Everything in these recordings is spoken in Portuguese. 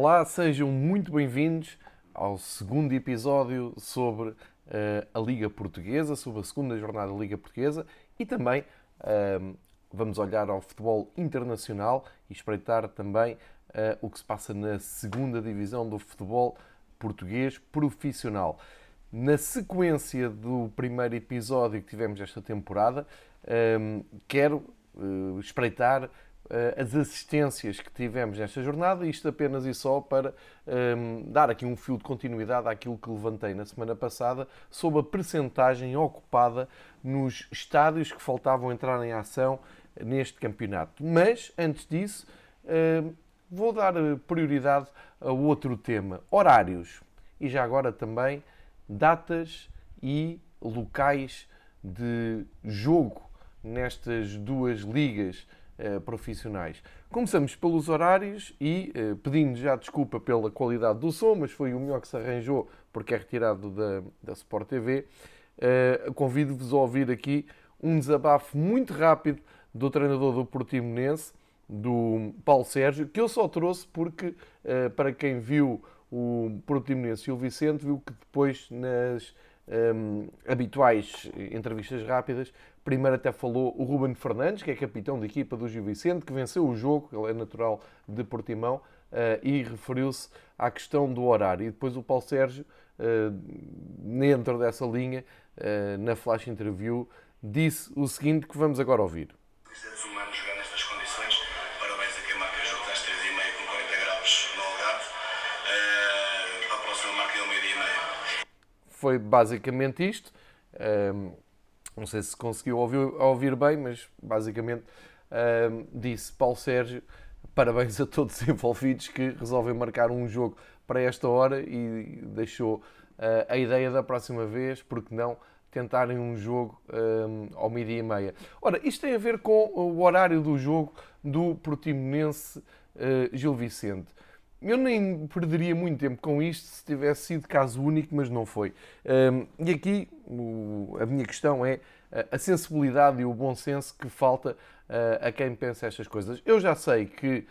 Olá, sejam muito bem-vindos ao segundo episódio sobre uh, a Liga Portuguesa, sobre a segunda jornada da Liga Portuguesa e também uh, vamos olhar ao futebol internacional e espreitar também uh, o que se passa na segunda divisão do futebol português profissional. Na sequência do primeiro episódio que tivemos esta temporada, quero espreitar eh, as assistências que tivemos nesta jornada, isto apenas e só para um, ehm, dar aqui um fio de continuidade àquilo que levantei na semana passada sobre a percentagem ocupada nos estádios que faltavam entrar em ação neste campeonato. Mas, antes disso, ehm, vou dar prioridade a outro tema: horários. E já agora também datas e locais de jogo nestas duas ligas eh, profissionais. Começamos pelos horários e, uh, pedindo já desculpa pela qualidade do som, mas foi o melhor que se arranjou porque é retirado da, da Sport TV, eh, convido-vos a ouvir aqui um desabafo muito rápido do treinador do Portimonense, do Paulo Sérgio, que eu só trouxe porque, para quem viu o Portimonense e o Vicente, viu que depois nas um, habituais entrevistas rápidas, Primeiro até falou o Ruben Fernandes, que é capitão da equipa do Gil Vicente, que venceu o jogo, ele é natural de Portimão, uh, e referiu-se à questão do horário. E depois o Paulo Sérgio, uh, dentro dessa linha, uh, na flash interview, disse o seguinte que vamos agora ouvir. Foi basicamente isto. Não sei se conseguiu ouvir, ouvir bem, mas basicamente uh, disse Paulo Sérgio, parabéns a todos os envolvidos que resolvem marcar um jogo para esta hora e deixou uh, a ideia da próxima vez, porque não, tentarem um jogo um, ao meio-dia e meia. Ora, isto tem a ver com o horário do jogo do Portimonense uh, Gil Vicente. Eu nem perderia muito tempo com isto se tivesse sido caso único, mas não foi. Um, e aqui o, a minha questão é a sensibilidade e o bom senso que falta uh, a quem pensa estas coisas. Eu já sei que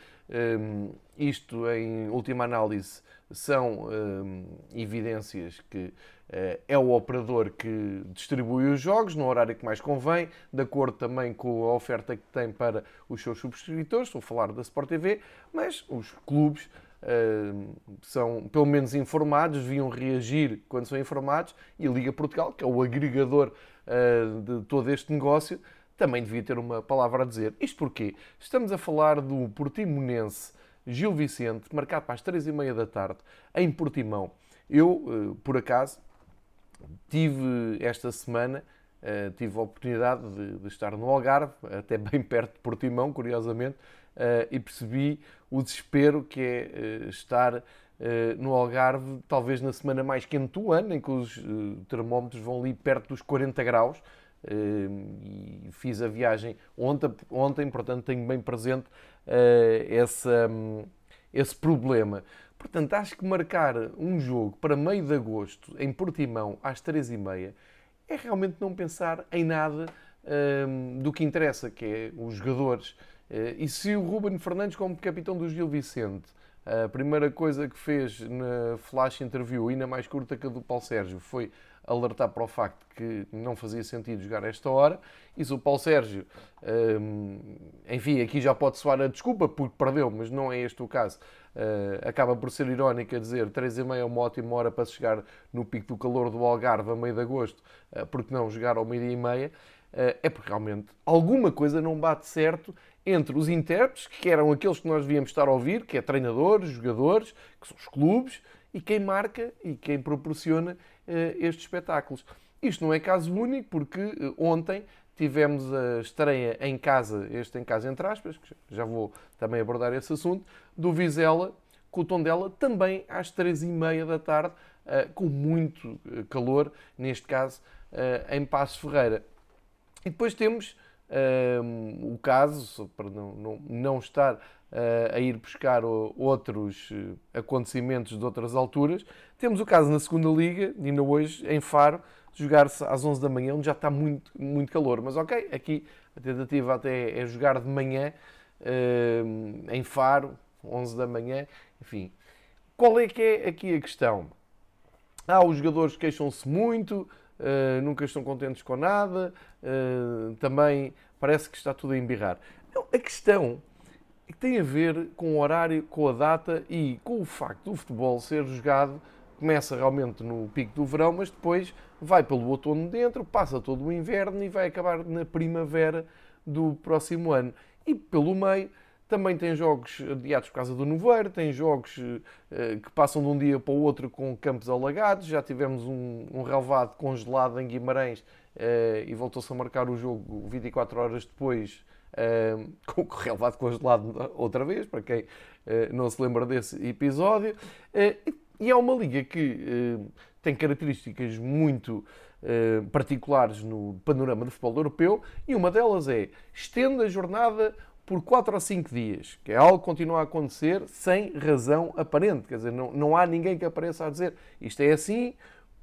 um, isto, em última análise, são um, evidências que uh, é o operador que distribui os jogos no horário que mais convém, de acordo também com a oferta que tem para os seus subscritores. Estou a falar da Sport TV, mas os clubes são pelo menos informados, deviam reagir quando são informados, e a Liga Portugal, que é o agregador uh, de todo este negócio, também devia ter uma palavra a dizer. Isto porque estamos a falar do Portimonense Gil Vicente, marcado para as três e meia da tarde, em Portimão. Eu, uh, por acaso, tive esta semana Uh, tive a oportunidade de, estar no Algarve, até bem perto de Portimão, curiosamente, e percebi o desespero que é estar no Algarve, talvez na semana mais quente do ano, em que os termómetros vão ali perto dos 40 graus. e fiz a viagem ontem, ontem portanto tenho bem presente esse, um, esse problema. Portanto, acho que marcar um jogo para meio de agosto em Portimão às 3h30 é realmente não pensar em nada um, do que interessa, que é os jogadores. E se o Ruben Fernandes, como capitão do Gil Vicente, a primeira coisa que fez na flash interview, ainda mais curta que a do Paulo Sérgio, foi alertar para o facto que não fazia sentido jogar esta hora. Se o Paulo Sérgio, um, enfim, aqui já pode soar a desculpa porque perdeu, mas não é este o caso. Uh, acaba por ser irónico a dizer 3 e meia é uma ótima hora para chegar no pico do calor do Algarve a meio de agosto, uh, porque não jogar ao meio-dia e meia, é porque realmente alguma coisa não bate certo entre os intérpretes, que eram aqueles que nós devíamos estar a ouvir, que é treinadores, jogadores, que são os clubes, e quem marca e quem proporciona estes espetáculos. Isto não é caso único, porque ontem tivemos a estreia em casa, este em casa entre aspas, que já vou também abordar esse assunto, do Vizela com o Tondela também às três e meia da tarde, eh, com muito calor, neste caso em Passo Ferreira. E depois temos um, o caso, para não, não, não estar uh, a ir buscar outros acontecimentos de outras alturas, temos o caso na segunda Liga, ainda hoje em Faro, jogar-se às 11 da manhã, onde já está muito, muito calor. Mas ok, aqui a tentativa até é jogar de manhã em Faro, 11 da manhã, enfim. Qual é que é aqui a questão? Ah, os jogadores queixam-se muito, uh, nunca estão contentes com nada, uh, também parece que está tudo a embirrar. A questão é que tem a ver com o horário, com a data e com o facto do futebol ser jogado, começa realmente no pico do verão, mas depois vai pelo outono dentro, passa todo o inverno e vai acabar na primavera do próximo ano. E pelo meio também tem jogos adiados por causa do nevoeiro, tem jogos uh, que passam de um dia para o outro com campos alagados. Já tivemos um, um relevado congelado em Guimarães uh, e voltou-se a marcar o jogo 24 horas depois uh, com o relevado congelado outra vez, para quem não se lembra desse episódio. e é uma liga que tem características muito particulares no panorama do futebol europeu e uma delas é estende a jornada por 4 ou 5 dias, que é algo que continua a acontecer sem razão aparente. Quer dizer, não, não há ninguém que apareça a dizer isto é assim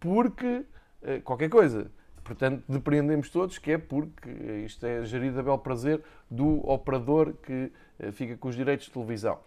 porque uh, qualquer coisa. Portanto, depreendemos todos que é porque isto é gerido a bel prazer do operador que uh, fica com os direitos de televisão.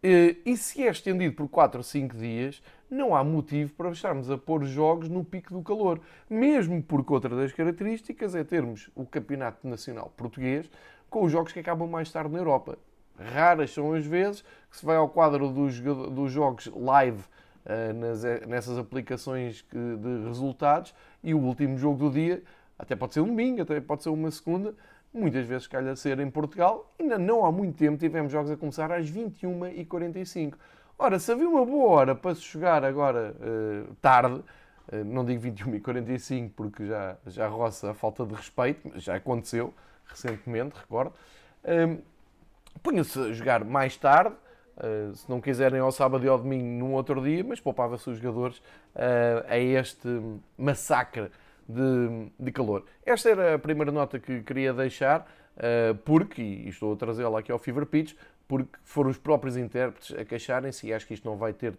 E se é estendido por 4 ou 5 dias, não há motivo para estarmos a pôr jogos no pico do calor. Mesmo porque outra das características é termos o Campeonato Nacional Português com os jogos que acabam mais tarde na Europa. Raras são as vezes que se vai ao quadro dos, dos jogos live uh, nas, eh, nessas aplicações de resultados e o último jogo do dia, até pode ser um domingo, até pode ser uma segunda, muitas vezes calha ser em Portugal. Ainda não há muito tempo tivemos jogos a começar às 21h45. Ora, se havia uma boa hora para se jogar agora uh, tarde, uh, não digo 21h45 porque já, já roça a falta de respeito, já aconteceu, recentemente, recordo. Um, Punha-se a jogar mais tarde, uh, se não quiserem ao sábado e ao domingo num outro dia, mas poupava-se os jogadores uh, a este massacre de, de, calor. Esta era a primeira nota que queria deixar, uh, porque, e estou a trazê-la aqui ao Fever Pitch, porque foram os próprios intérpretes a queixarem-se e acho que isto não vai ter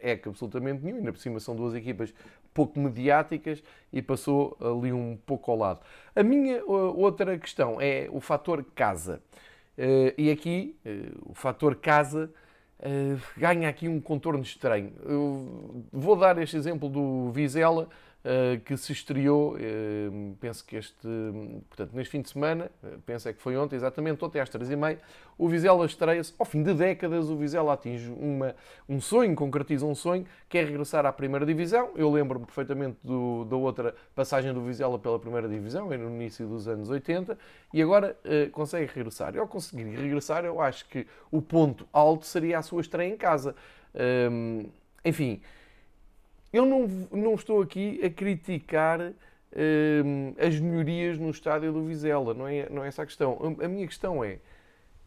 é que absolutamente nenhum, ainda por cima são duas equipas pouco mediáticas e passou ali um pouco ao lado. A minha outra questão é o fator casa. Eh, e aqui eh, o fator casa eh, ganha aqui um contorno estranho. Eu vou dar este exemplo do Vizela, eh, que se estreou, eh, penso que este, portanto, neste fim de semana, eh, penso é que foi ontem, exatamente, ontem às três e meia, o Vizela estreia-se, ao fim de décadas, o Vizela atinge uma, um sonho, concretiza um sonho, que é regressar à primeira divisão. Eu lembro-me perfeitamente do, da outra passagem do Vizela pela primeira divisão, no início dos anos 80, e agora consegue regressar. E ao conseguir regressar, eu acho que o ponto alto seria a sua estreia em casa. Ehm, enfim, eu não, não estou aqui a criticar hum, as melhorias no estádio do Vizela, não é, não é essa a questão. A minha questão é,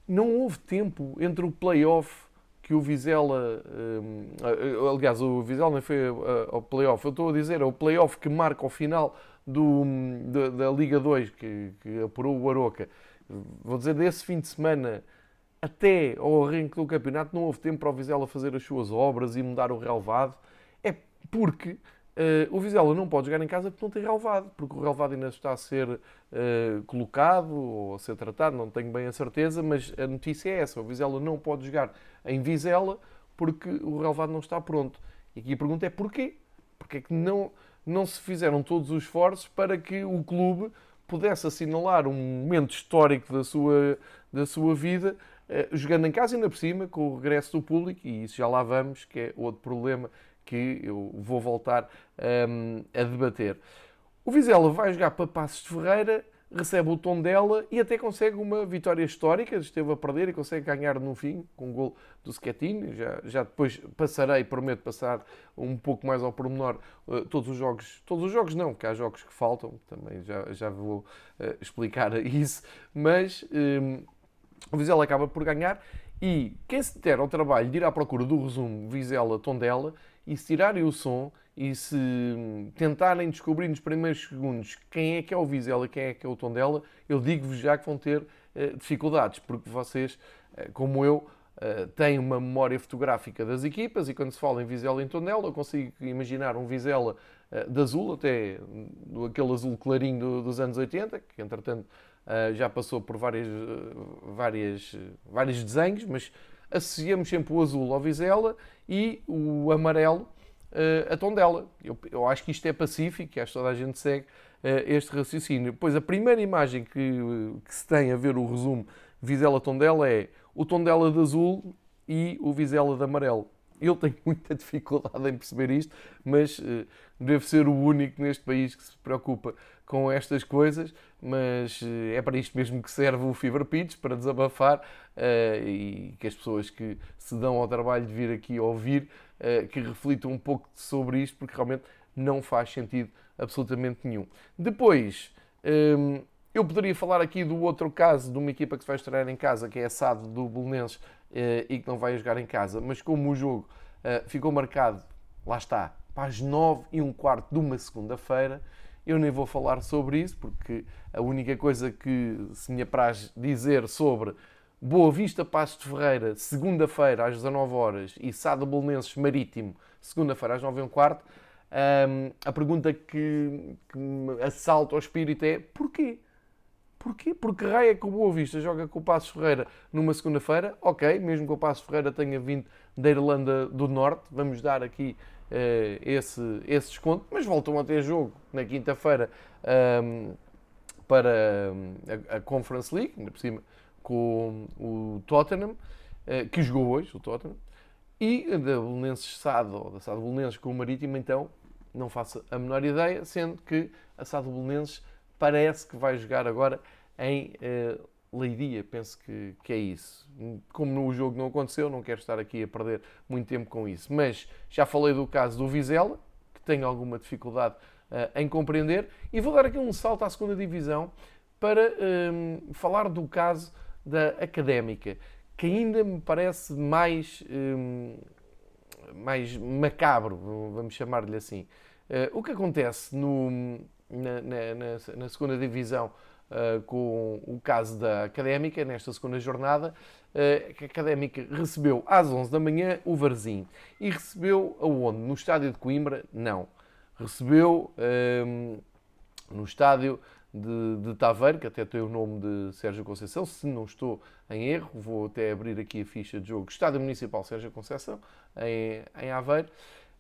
não houve tempo entre o play-off que o Vizela, hum, aliás, o Vizela não foi ao play-off, eu estou a dizer, é o play-off que marca o final do, da, da Liga 2, que, que apurou o Aroca. Vou dizer, desse fim de semana até ao arranque do campeonato, não houve tempo para o Vizela fazer as suas obras e mudar o relevado porque uh, o Vizela não pode jogar em casa porque não tem relevado, porque o relevado ainda está a ser uh, colocado ou a ser tratado, não tenho bem a certeza, mas a notícia é essa: o Vizela não pode jogar em Vizela porque o relevado não está pronto. E aqui a pergunta é porquê? Porque é que não, não se fizeram todos os esforços para que o clube pudesse assinalar um momento histórico da sua, da sua vida, uh, jogando em casa ainda por cima, com o regresso do público, e isso já lá vamos, que é outro problema que eu vou voltar um, a debater. O Vizela vai jogar para Passos de Ferreira, recebe o tom dela e até consegue uma vitória histórica. Esteve a perder e consegue ganhar no fim com o gol do Schettini. Já, já depois passarei, prometo passar um pouco mais ao pormenor uh, todos os jogos. Todos os jogos não, porque há jogos que faltam, também já, já vou uh, explicar isso. Mas um, o Vizela acaba por ganhar e quem se der ao trabalho de ir à procura do resumo Vizela-Tondela e se tirarem o som e se tentarem descobrir nos primeiros segundos quem é que é o Vizela e quem é que é o Tondela, eu digo-vos já que vão ter uh, dificuldades, porque vocês, uh, como eu, uh, têm uma memória fotográfica das equipas e quando se fala em Vizela e em Tondela, eu consigo imaginar um Vizela de azul, até aquele azul clarinho do, dos anos 80, que entretanto já passou por várias, várias, vários desenhos, mas associamos sempre o azul ao Vizela e o amarelo uh, a Tondela. Eu, eu acho que isto é pacífico, acho que toda a gente segue uh, este raciocínio. Pois a primeira imagem que, que se tem a ver o resumo Vizela-Tondela é o Tondela de azul e o Vizela de amarelo. Eu tenho muita dificuldade em perceber isto, mas uh, devo ser o único neste país que se preocupa com estas coisas, mas uh, é para isto mesmo que serve o Fever Pitch, para desabafar uh, e que as pessoas que se dão ao trabalho de vir aqui ouvir, que reflitam um pouco sobre isto, porque realmente não faz sentido absolutamente nenhum. Depois, um, eu poderia falar aqui do outro caso de uma equipa que se vai estrear em casa, que é a SAD do Bolonenses eh, e que não vai jogar em casa. Mas como o jogo eh, ficou marcado, lá está, para as 9 e um quarto de uma segunda-feira, eu nem vou falar sobre isso, porque a única coisa que se me apraz dizer sobre Boa Vista Passos de Ferreira, segunda-feira às 19 horas e Sada Bolonenses Marítimo, segunda-feira às 9 e um quarto, um, a pergunta que, que me assalta ao espírito é porquê? Porquê? Porque raia que o Boa Vista joga com o Passos Ferreira numa segunda-feira, ok, mesmo que o Passos Ferreira tenha vindo da Irlanda do Norte, vamos dar aqui esse, esse desconto, mas voltam a ter jogo na quinta-feira um, para a, a, Conference League, ainda por cima com o Tottenham, uh, que jogou hoje, o Tottenham, e da Belenenses Sado, ou da Sado Belenenses com o Marítimo, então não faço a menor ideia, sendo que a Sado Belenenses parece que vai jogar agora em uh, Leiria, penso que, que é isso. Como no jogo não aconteceu, não quero estar aqui a perder muito tempo com isso. Mas já falei do caso do Vizela, que tenho alguma dificuldade uh, em compreender, e vou dar aqui um salto à segunda divisão para um, falar do caso da Académica, que ainda me parece mais, um, mais macabro, vamos chamar-lhe assim. Uh, o que acontece no, na, na, na segunda divisão uh, com o caso da Académica, nesta segunda jornada, uh, que a Académica recebeu às 11 da manhã o Varzim. E recebeu aonde? No estádio de Coimbra? Não. Recebeu um, no estádio de, de Taveiro, que até tem o nome de Sérgio Conceição, se não estou em erro, vou até abrir aqui a ficha de jogo. Estádio Municipal Sérgio Conceição, em, em Aveiro.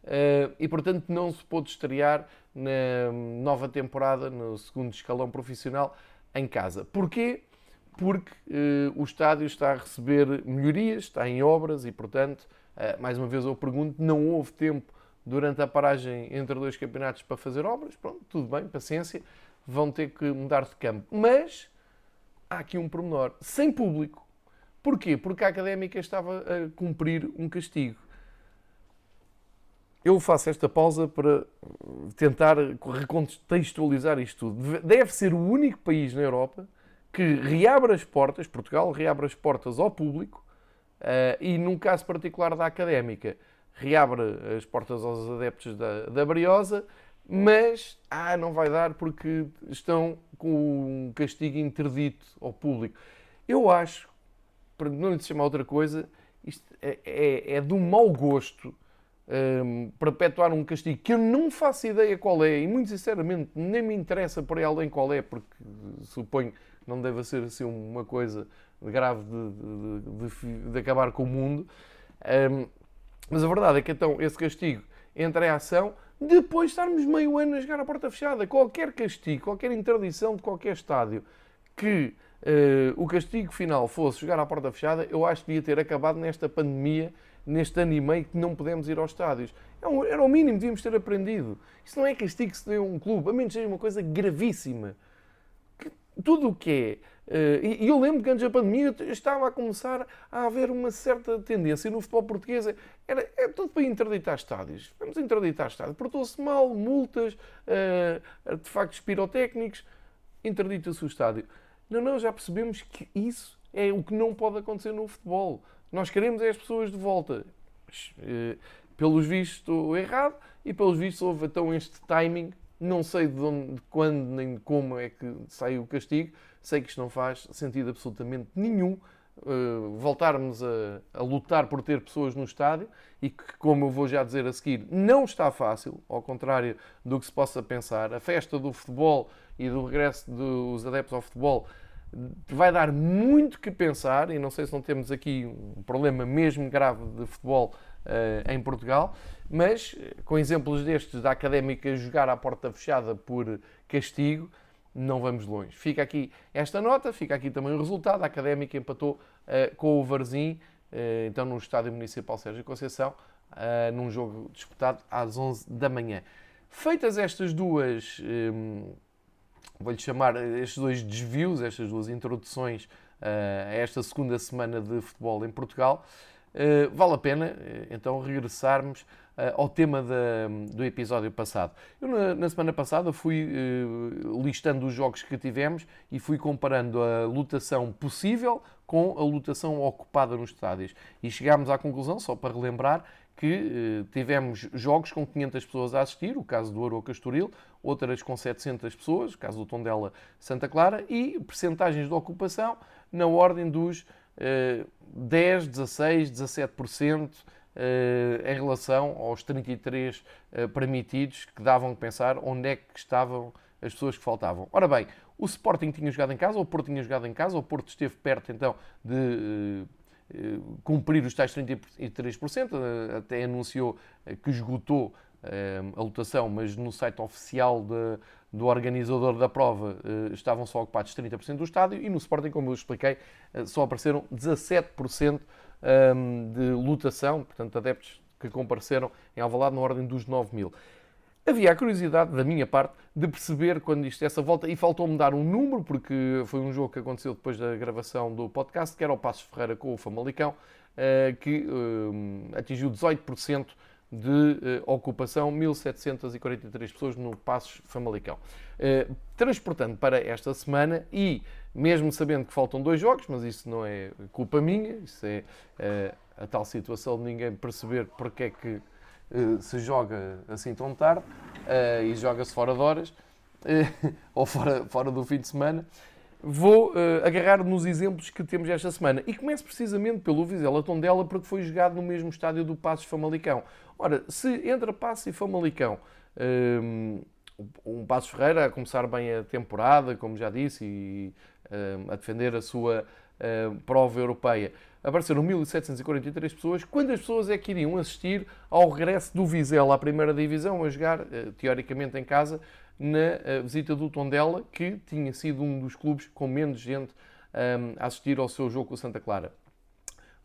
Uh, e portanto não se pôde estrear na nova temporada, no segundo escalão profissional, em casa. Porquê? Porque uh, o estádio está a receber melhorias, está em obras e, portanto, uh, mais uma vez eu pergunto, não houve tempo durante a paragem entre dois campeonatos para fazer obras? Pronto, tudo bem, paciência, vão ter que mudar de campo. Mas há aqui um pormenor, sem público. Porquê? Porque a Académica estava a cumprir um castigo eu faço esta pausa para tentar recontextualizar isto tudo. Deve ser o único país na Europa que reabre as portas, Portugal reabre as portas ao público uh, e, num caso particular da académica, reabre as portas aos adeptos da, da Briosa, mas ah, não vai dar porque estão com um castigo interdito ao público. Eu acho, para não lhe chamar outra coisa, isto é, é, é de um mau gosto um, perpetuar um castigo que eu não faço ideia qual é e, muito sinceramente, nem me interessa por aí além qual é, porque suponho não deve ser assim uma coisa grave de, de, de, de acabar com o mundo. Um, mas a verdade é que então esse castigo entra em ação depois de estarmos meio ano a jogar à porta fechada. Qualquer castigo, qualquer interdição de qualquer estádio que uh, o castigo final fosse jogar à porta fechada, eu acho que devia ter acabado nesta pandemia neste ano e meio que não podemos ir aos estádios. É era o mínimo, devíamos ter aprendido. Isso não é castigo que se deu a um clube, a menos seja uma coisa gravíssima. Que, tudo o que é. Uh, e eu lembro que antes da pandemia estava a começar a haver uma certa tendência no futebol português. Era, é tudo para interditar estádios. Vamos interditar estádios. Portou-se mal, multas, uh, artefactos pirotécnicos, interdita-se o estádio. Não, não, já percebemos que isso é o que não pode acontecer no futebol. Nós queremos é as pessoas de volta. Eh, pelos vistos estou errado e pelos vistos houve então este timing. Não sei de, onde, de quando nem de como é que saiu o castigo. Sei que isto não faz sentido absolutamente nenhum. Uh, voltarmos a, a, lutar por ter pessoas no estádio e que, como eu vou já dizer a seguir, não está fácil, ao contrário do que se possa pensar. A festa do futebol e do regresso dos adeptos ao futebol vai dar muito que pensar, e não sei se não temos aqui um problema mesmo grave de futebol uh, em Portugal, mas com exemplos destes da Académica jogar à porta fechada por castigo, não vamos longe. Fica aqui esta nota, fica aqui também o resultado. A Académica empatou uh, com o Varzim, uh, então no Estádio Municipal Sérgio Conceição, num jogo disputado às 11 da manhã. Feitas estas duas, um, vou-lhe chamar, estes dois desvios, estas duas introduções uh, a esta segunda semana de futebol em Portugal, uh, vale a pena então regressarmos ao tema da, do episódio passado. Eu, na, na semana passada, fui listando os jogos que tivemos e fui comparando a lotação possível com a lotação ocupada nos estádios. E chegámos à conclusão, só para relembrar, que eh, tivemos jogos com 500 pessoas a assistir, o caso do Aroca Estoril, outras com 700 pessoas, o caso do Tondela Santa Clara, e percentagens de ocupação na ordem dos eh, 10, 16, 17% eh, em relação aos 33 eh, permitidos, que davam a pensar onde é que estavam as pessoas que faltavam. Ora bem, o Sporting tinha jogado em casa, o Porto tinha jogado em casa, o Porto esteve perto então de eh, eh, cumprir os tais 33%, eh, até anunciou eh, que esgotou a lotação, mas no site oficial de, do organizador da prova estavam só ocupados 30% do estádio e no Sporting, como eu expliquei, só apareceram 17% de lotação, portanto adeptos que compareceram em Alvalade na ordem dos 9 mil. Havia a curiosidade, da minha parte, de perceber quando isto essa volta, e faltou-me dar um número, porque foi um jogo que aconteceu depois da gravação do podcast, que era o Passos Ferreira com o Famalicão, eh, que eh, atingiu 18% de eh, ocupação, 1.743 pessoas no Passos Famalicão. Transportando para esta semana e, mesmo sabendo que faltam dois jogos, mas isso não é culpa minha, isso é a tal situação de ninguém perceber porque é que eh, se joga assim tão tarde uh, e joga-se fora de horas uh, ou fora, fora do fim de semana, vou agarrar nos exemplos que temos esta semana. E começo precisamente pelo Vizela Tondela, porque foi jogado no mesmo estádio do Passos Famalicão. Ora, se entre Passos e Famalicão um Passos Ferreira a começar bem a temporada, como já disse, e a defender a sua prova europeia apareceram 1.743 pessoas. Quantas pessoas é que iriam assistir ao regresso do Vizela à primeira divisão, a jogar, eh, teoricamente, em casa, na eh, visita do Tondela, que tinha sido um dos clubes com menos gente ehm, a assistir ao seu jogo com o Santa Clara?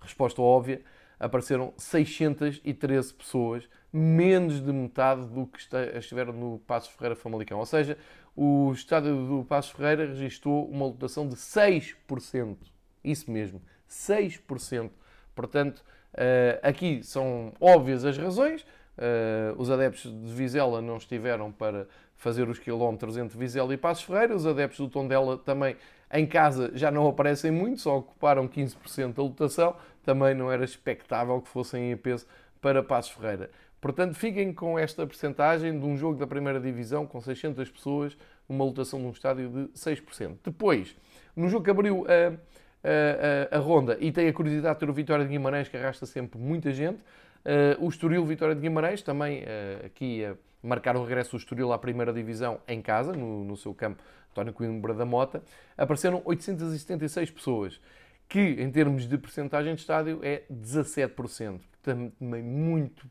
Resposta óbvia, apareceram 613 pessoas, menos de metade do que estiveram no Passos Ferreira Famalicão. Ou seja, o estádio do Passos Ferreira registrou uma lotação de 6%. Isso mesmo, 6%. Portanto, eh, aqui são óbvias as razões. Eh, os adeptos de Vizela não estiveram para fazer os quilómetros entre Vizela e Passos Ferreira. Os adeptos do Tondela também em casa já não aparecem muito, só ocuparam 15% da lotação. Também não era expectável que fossem em peso para Passos Ferreira. Portanto, fiquem com esta percentagem de um jogo da primeira divisão com 600 pessoas, uma lotação de um estádio de 6%. Depois, no jogo que abriu a a, a, ronda e tem a curiosidade de ter o Vitória de Guimarães, que arrasta sempre muita gente. Uh, o Estoril Vitória de Guimarães, também uh, aqui a marcar o regresso do Estoril à primeira divisão em casa, no, no seu campo António Coimbra da Mota, apareceram 876 pessoas, que em termos de percentagem de estádio é 17%, também muito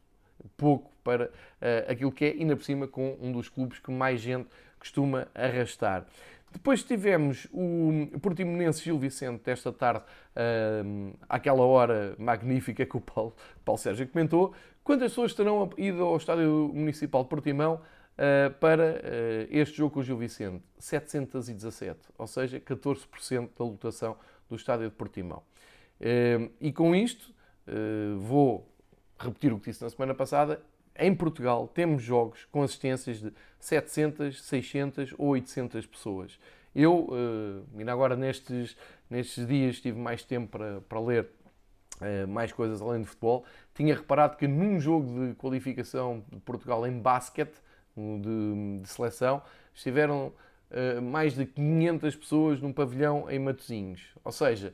pouco para uh, aquilo que é, ainda por cima com um dos clubes que mais gente costuma arrastar. Depois tivemos o Portimonense Gil Vicente esta tarde, uh, àquela hora magnífica que o Paulo, Paulo Sérgio comentou. Quantas pessoas terão ido ao Estádio Municipal de Portimão uh, para uh, este jogo com o Gil Vicente? 717, ou seja, 14% da lotação do Estádio de Portimão. e com isto, vou repetir o que disse na semana passada, em Portugal temos jogos com assistências de 700, 600 ou 800 pessoas. Eu, uh, ainda agora nestes, nestes dias, tive mais tempo para, para ler uh, mais coisas além de futebol. Tinha reparado que num jogo de qualificação de Portugal em basquete, de, de seleção, estiveram uh, mais de 500 pessoas num pavilhão em Matosinhos. Ou seja,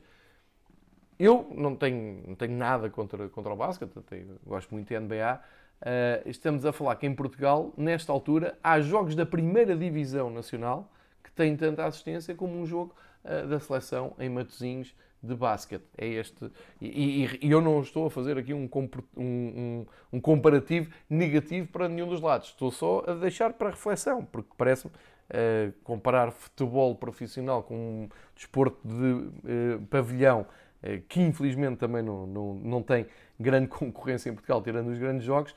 eu não tenho, não tenho nada contra, contra o basquete, gosto muito de NBA, Uh, estamos a falar que em Portugal, nesta altura, há jogos da primeira divisão nacional que têm tanta assistência como um jogo uh, da seleção em Matosinhos de basquete. É este. E, e, e, eu não estou a fazer aqui um, um, um, comparativo negativo para nenhum dos lados. Estou só a deixar para reflexão, porque parece-me uh, comparar futebol profissional com um desporto de pavilhão, que infelizmente também não, não, não tem grande concorrência em Portugal, tirando os grandes jogos,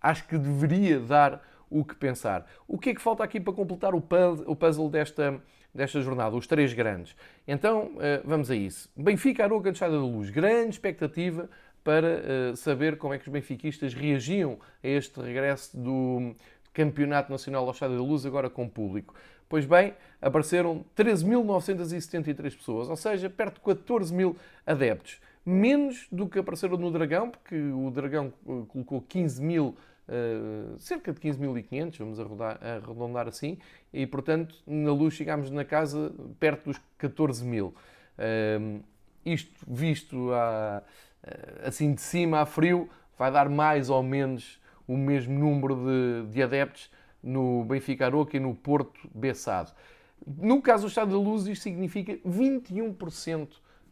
acho que deveria dar o que pensar. O que é que falta aqui para completar o puzzle desta desta jornada, os três grandes. Então, eh, vamos a isso. Benfica, Aroca, de Chada da Luz. Grande expectativa para eh, saber como é que os benfiquistas reagiam a este regresso do Campeonato Nacional ao Estádio da Luz, agora com público. Pois bem, apareceram 13.973 pessoas, ou seja, perto de 14 mil adeptos. Menos do que apareceram no Dragão, porque o Dragão eh, colocou 15 mil Uh, cerca de 15.500, vamos arredondar, assim, e portanto na luz chegámos na casa perto dos 14 mil. Uh, isto visto uh, assim de cima a frio, vai dar mais ou menos o mesmo número de adeptos no Benfica Aroca e no Porto Bessado. No caso do Estádio da Luz, isto significa 21%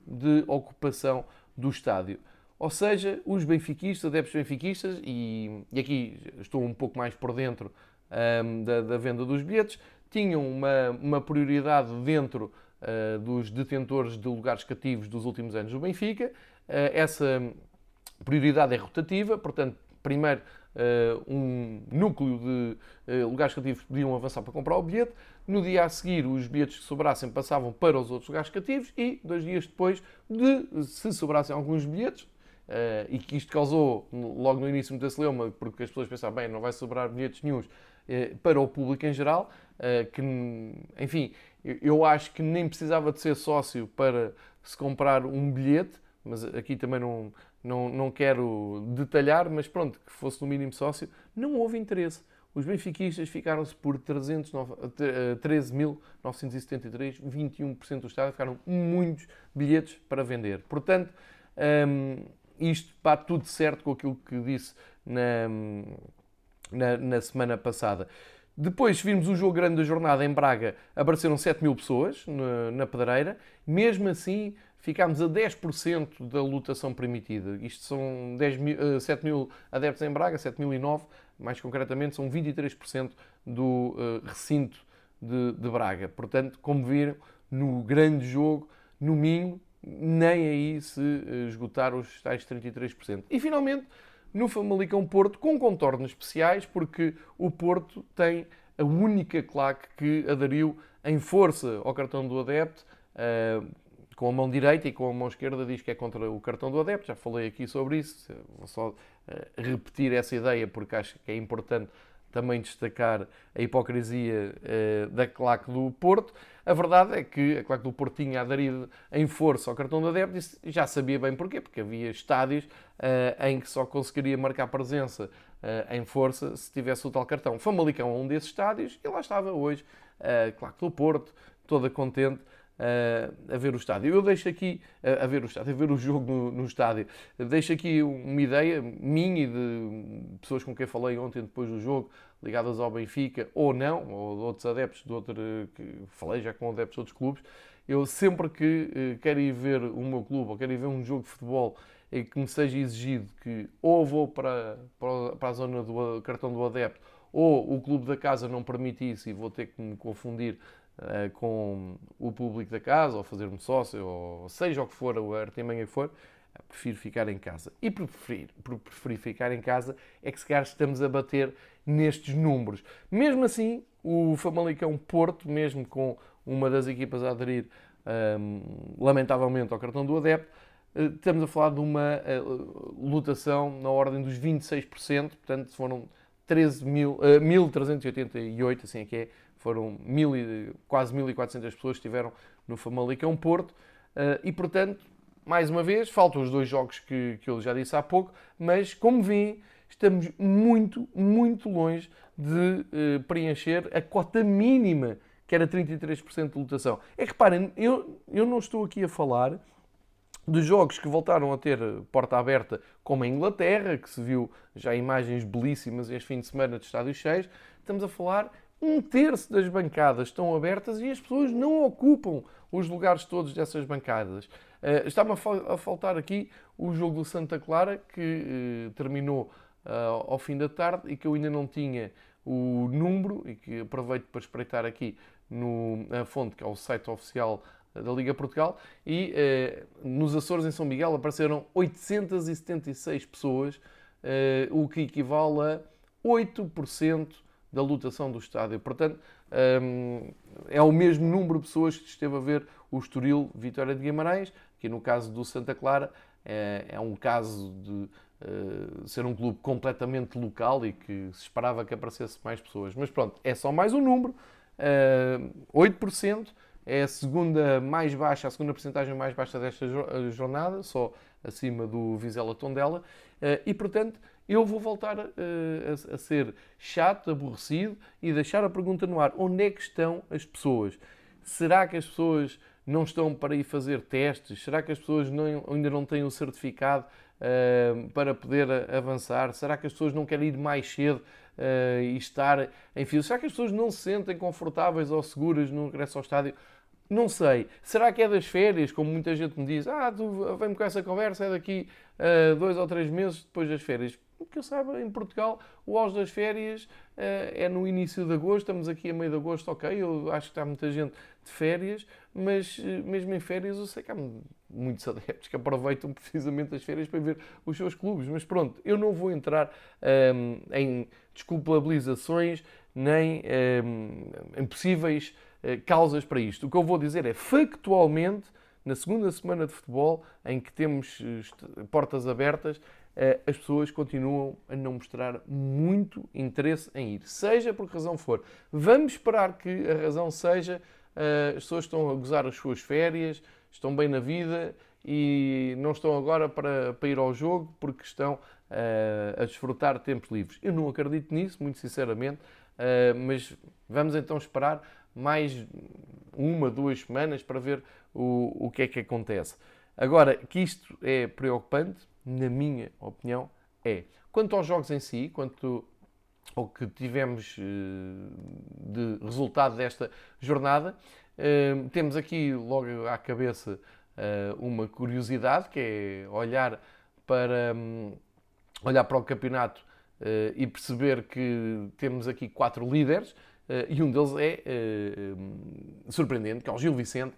de ocupação do estádio. Ou seja, os benfiquistas, adeptos benfiquistas, e, e aqui estou um pouco mais por dentro um, da, da, venda dos bilhetes, tinham uma, uma prioridade dentro uh, dos detentores de lugares cativos dos últimos anos do Benfica. Uh, essa prioridade é rotativa, portanto, primeiro um núcleo de lugares cativos podiam avançar para comprar o bilhete. No dia a seguir, os bilhetes que sobrassem passavam para os outros lugares cativos e, dois dias depois, de, se sobrassem alguns bilhetes, Uh, e que isto causou logo no início muita celeuma, porque as pessoas pensavam, bem, não vai sobrar bilhetes nenhum uh, para o público em geral, que, enfim, eu acho que nem precisava de ser sócio para se comprar um bilhete, mas aqui também não, não, não quero detalhar, mas pronto, que fosse no mínimo sócio, não houve interesse. Os benfiquistas ficaram-se por 13.973, 21% do estado, ficaram muitos bilhetes para vender. Portanto, um, isto bate tudo certo com aquilo que disse na, na, na semana passada. Depois vimos o jogo grande da jornada em Braga, apareceram 7 mil pessoas na, na pedreira, mesmo assim ficámos a 10% da lotação permitida. Isto são 10 mil, 7 eh, mil adeptos em Braga, 7.009, mais concretamente são 23% do uh, recinto de, de Braga. Portanto, como viram, no grande jogo, no Minho, nem aí se eh, esgotar os tais 33%. E finalmente, no Famalicão Porto, com contornos especiais, porque o Porto tem a única claque que aderiu em força ao cartão do adepto, com a mão direita e com a mão esquerda diz que é contra o cartão do adepto. Já falei aqui sobre isso, vou só uh, repetir essa ideia porque acho que é importante também destacar a hipocrisia uh, da claque do Porto. A verdade é que a claque do Porto tinha aderido em força ao cartão do adepto e já sabia bem porquê, porque havia estádios uh, em que só conseguiria marcar presença em força se tivesse o tal cartão. Famalicão é um desses estádios e lá estava hoje a claque do Porto, toda contente a ver o estádio. Eu deixo aqui, a ver o estádio, a ver o jogo no, no estádio, deixo aqui uma ideia minha e de pessoas com quem falei ontem depois do jogo, ligadas ao Benfica, ou não, ou de outros adeptos, de outro, que falei já com adeptos de outros clubes, eu sempre que eh, quero ir ver o meu clube ou quero ir ver um jogo de futebol e que me seja exigido que ou vou para, para a zona do cartão do adepto ou o clube da casa não permite isso e vou ter que me confundir uh, com o público da casa ou fazer-me sócio ou seja o que for, o artimanha que for, prefiro ficar em casa. E por preferir, por preferir ficar em casa é que se calhar estamos a bater nestes números. Mesmo assim, o Famalicão Porto, mesmo com uma das equipas a aderir um, lamentavelmente ao cartão do adepto, eh, estamos a falar de uma uh, lotação na ordem dos 26%, portanto foram 13 mil, uh, 1.388, assim é que é, foram mil, quase 1.400 pessoas que estiveram no Famalicão Porto, uh, e portanto, mais uma vez, faltam os dois jogos que, que eu já disse há pouco, mas como vêem, estamos muito, muito longe de uh, preencher a cota mínima, que era 33% de lotação. É que reparem, eu, eu não estou aqui a falar de jogos que voltaram a ter porta aberta, como a Inglaterra, que se viu já imagens belíssimas este fim de semana de estádios cheios. Estamos a falar um terço das bancadas estão abertas e as pessoas não ocupam os lugares todos dessas bancadas. Uh, Está-me a, a, faltar aqui o jogo do Santa Clara, que uh, terminou uh, ao fim da tarde e que eu ainda não tinha o número e que aproveito para espreitar aqui no, na fonte, que é o site oficial da Liga Portugal. E nos Açores, em São Miguel, apareceram 876 pessoas, o que equivale a 8% da lotação do estádio. Portanto, é o mesmo número de pessoas que esteve a ver o Estoril Vitória de Guimarães, que no caso do Santa Clara é, é um caso de uh, ser um clube completamente local e que se esperava que aparecesse mais pessoas. Mas pronto, é só mais um número, uh, 8%, é a segunda mais baixa, a segunda porcentagem mais baixa desta jornada, só acima do Vizela Tondela, uh, e portanto eu vou voltar uh, a, a, ser chato, aborrecido e deixar a pergunta no ar: onde é que estão as pessoas? Será que as pessoas não estão para ir fazer testes? Será que as pessoas não, ainda não têm o certificado uh, para poder avançar? Será que as pessoas não querem ir mais cedo uh, e estar em fila? Será que as pessoas não se sentem confortáveis ou seguras no regresso ao estádio? Não sei. Será que é das férias, como muita gente me diz? Ah, tu vem-me com essa conversa, é daqui a uh, dois ou três meses depois das férias que eu saiba, em Portugal, o auge das férias uh, é no início de agosto, estamos aqui a meio de agosto, ok, eu acho que está muita gente de férias, mas uh, mesmo em férias eu sei que há muitos adeptos que aproveitam precisamente as férias para ver os seus clubes, mas pronto, eu não vou entrar um, ehm, em desculpabilizações nem um, ehm, em possíveis uh, causas para isto. O que eu vou dizer é, factualmente, na segunda semana de futebol, em que temos portas abertas, as pessoas continuam a não mostrar muito interesse em ir, seja por que razão for. Vamos esperar que a razão seja eh, as pessoas estão a gozar as suas férias, estão bem na vida e não estão agora para, para ir ao jogo porque estão uh, a desfrutar de tempos livres. Eu não acredito nisso, muito sinceramente, mas vamos então esperar mais uma, duas semanas para ver o, o que é que acontece. Agora, que isto é preocupante, na minha opinião, é. Quanto aos jogos em si, quanto ao que tivemos eh, de resultado desta jornada, eh, temos aqui logo à cabeça eh, uma curiosidade, que é olhar para, hum, olhar para o campeonato e perceber que temos aqui quatro líderes, e um deles é hum, surpreendente, que é o Gil Vicente,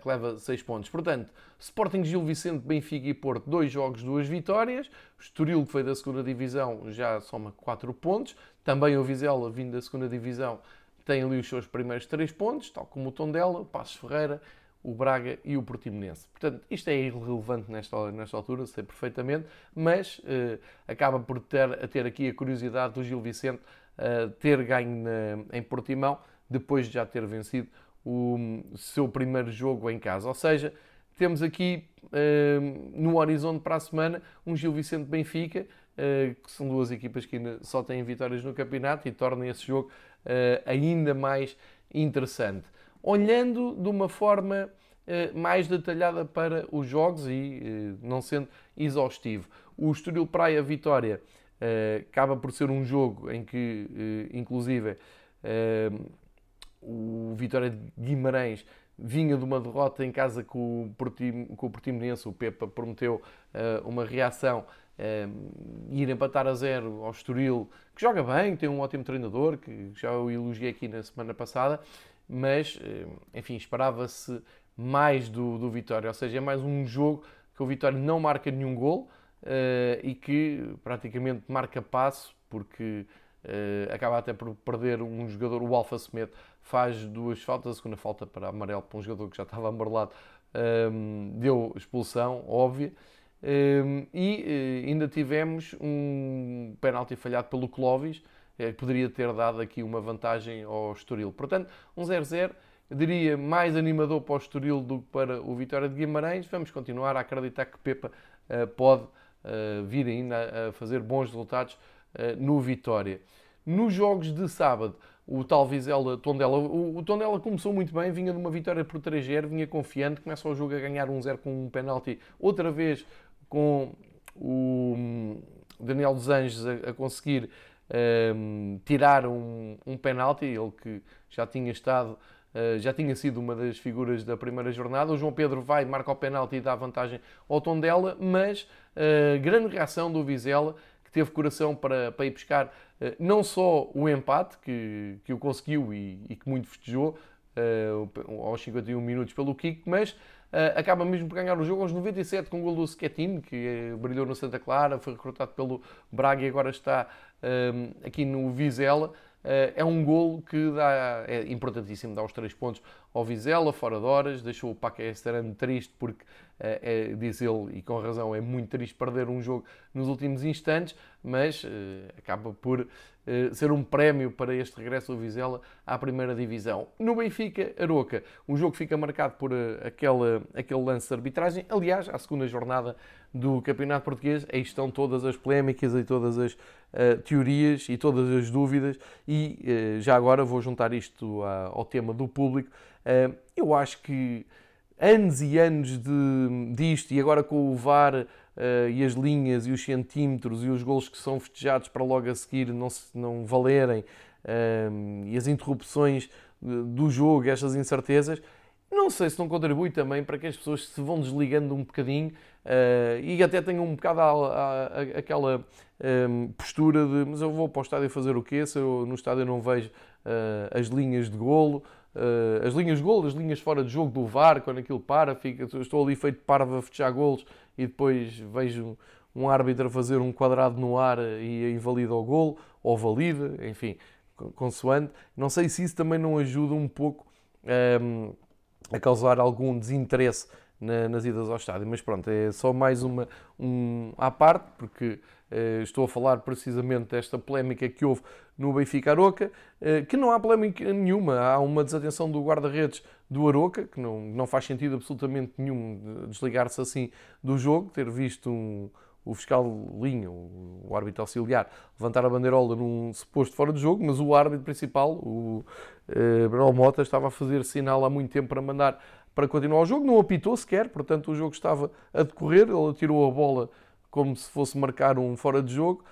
que leva 6 pontos. Portanto, Sporting Gil Vicente, Benfica e Porto, dois jogos, duas vitórias. O Estoril, que foi da segunda Divisão, já soma 4 pontos. Também o Vizela, vindo da segunda Divisão, tem ali os seus primeiros 3 pontos, tal como o Tondela, o Passos Ferreira, o Braga e o Portimonense. Portanto, isto é irrelevante nesta, nesta altura, sei perfeitamente, mas uh, acaba por ter, a ter aqui a curiosidade do Gil Vicente uh, ter ganho na, em Portimão, depois de já ter vencido o seu primeiro jogo em casa. Ou seja, temos aqui uh, no horizonte para a semana um Gil Vicente Benfica, uh, que são duas equipas que ainda só têm vitórias no campeonato e tornam esse jogo uh, ainda mais interessante. Olhando de uma forma mais detalhada para os jogos e não sendo exaustivo. O Estoril Praia Vitória acaba por ser um jogo em que, inclusive, o Vitória de Guimarães vinha de uma derrota em casa com o, Portim, com o Portimonense. O Pepa prometeu uh, uma reação, uh, ir empatar a zero ao Estoril, que joga bem, tem um ótimo treinador, que já o elogiei aqui na semana passada, mas, uh, enfim, esperava-se mais do, do Vitória. Ou seja, é mais um jogo que o Vitória não marca nenhum gol e que praticamente marca passo, porque acaba até por perder um jogador, o Alfa Semedo, faz duas faltas, a segunda falta para amarelo para um jogador que já estava amarelado, um, deu expulsão, óbvia. Um, e uh, ainda tivemos um penalti falhado pelo Clovis, eh, que poderia ter dado aqui uma vantagem ao Estoril. Portanto, um 0-0, diria mais animador para o Estoril do que para o Vitória de Guimarães. Vamos continuar a acreditar que Pepa uh, pode uh, vir ainda a fazer bons resultados no Vitória. Nos jogos de sábado, o tal Vizela Tondela. O, o Tondela começou muito bem, vinha de uma vitória por 3-0, vinha confiante, começa o jogo a ganhar 1-0 com um penalti, outra vez com o hum, Daniel dos Anjos a, a conseguir um, tirar um, um penalti, ele que já tinha estado já tinha sido uma das figuras da primeira jornada. O João Pedro vai, marca o penalti e dá vantagem ao Tondela, mas grande reação do Vizela, que teve coração para, para ir buscar não só o empate, que, que o conseguiu e, e que muito festejou, aos 51 minutos pelo Kiko, mas Uh, acaba mesmo por ganhar o jogo aos 97 com o gol do Schettino, que uh, brilhou no Santa Clara, foi recrutado pelo Braga e agora está uh, aqui no Vizela. Eh, é um golo que dá, é importantíssimo, dá os três pontos ao Vizela, fora de horas, deixou o Paquesterano triste porque, é, diz ele, e com razão, é muito triste perder um jogo nos últimos instantes, mas acaba por ser um prémio para este regresso do Vizela à primeira divisão. No Benfica, Aroca, o jogo fica marcado por aquele, aquele lance de arbitragem, aliás, à segunda jornada do Campeonato Português, aí estão todas as polémicas e todas as uh, teorias e todas as dúvidas, e uh, já agora vou juntar isto ao tema do público. Uh, eu acho que anos e anos de, disto, e agora com o VAR e as linhas e os centímetros e os gols que são festejados para logo a seguir não, se, não valerem, e as interrupções do jogo, estas incertezas, não sei se não contribui também para que as pessoas se vão desligando um bocadinho uh, e até tenham um bocado a, a, a, aquela um, ehm, postura de mas eu vou para o estádio fazer o quê se eu no estádio não vejo uh, as linhas de golo, uh, as linhas de golo, as linhas fora de jogo do VAR, quando aquilo para, fica, estou ali feito parvo a fechar golos e depois vejo um árbitro fazer um quadrado no ar e invalida o golo, ou valida, enfim, consoante. Não sei se isso também não ajuda um pouco um, ehm, a causar algum desinteresse na, nas idas ao estádio. Mas pronto, é só mais uma um, à parte, porque eh, estou a falar precisamente desta polémica que houve no Benfica Aroca, eh, que não há polémica nenhuma, há uma desatenção do guarda-redes do Aroca, que não, não faz sentido absolutamente nenhum desligar-se assim do jogo, ter visto um, o fiscal Linha, o árbitro auxiliar, levantar a bandeirola num suposto fora de jogo, mas o árbitro principal, o uh, Bruno Mota, estava a fazer sinal há muito tempo para mandar para continuar o jogo, não apitou sequer, portanto o jogo estava a decorrer, ele tirou a bola como se fosse marcar um fora de jogo,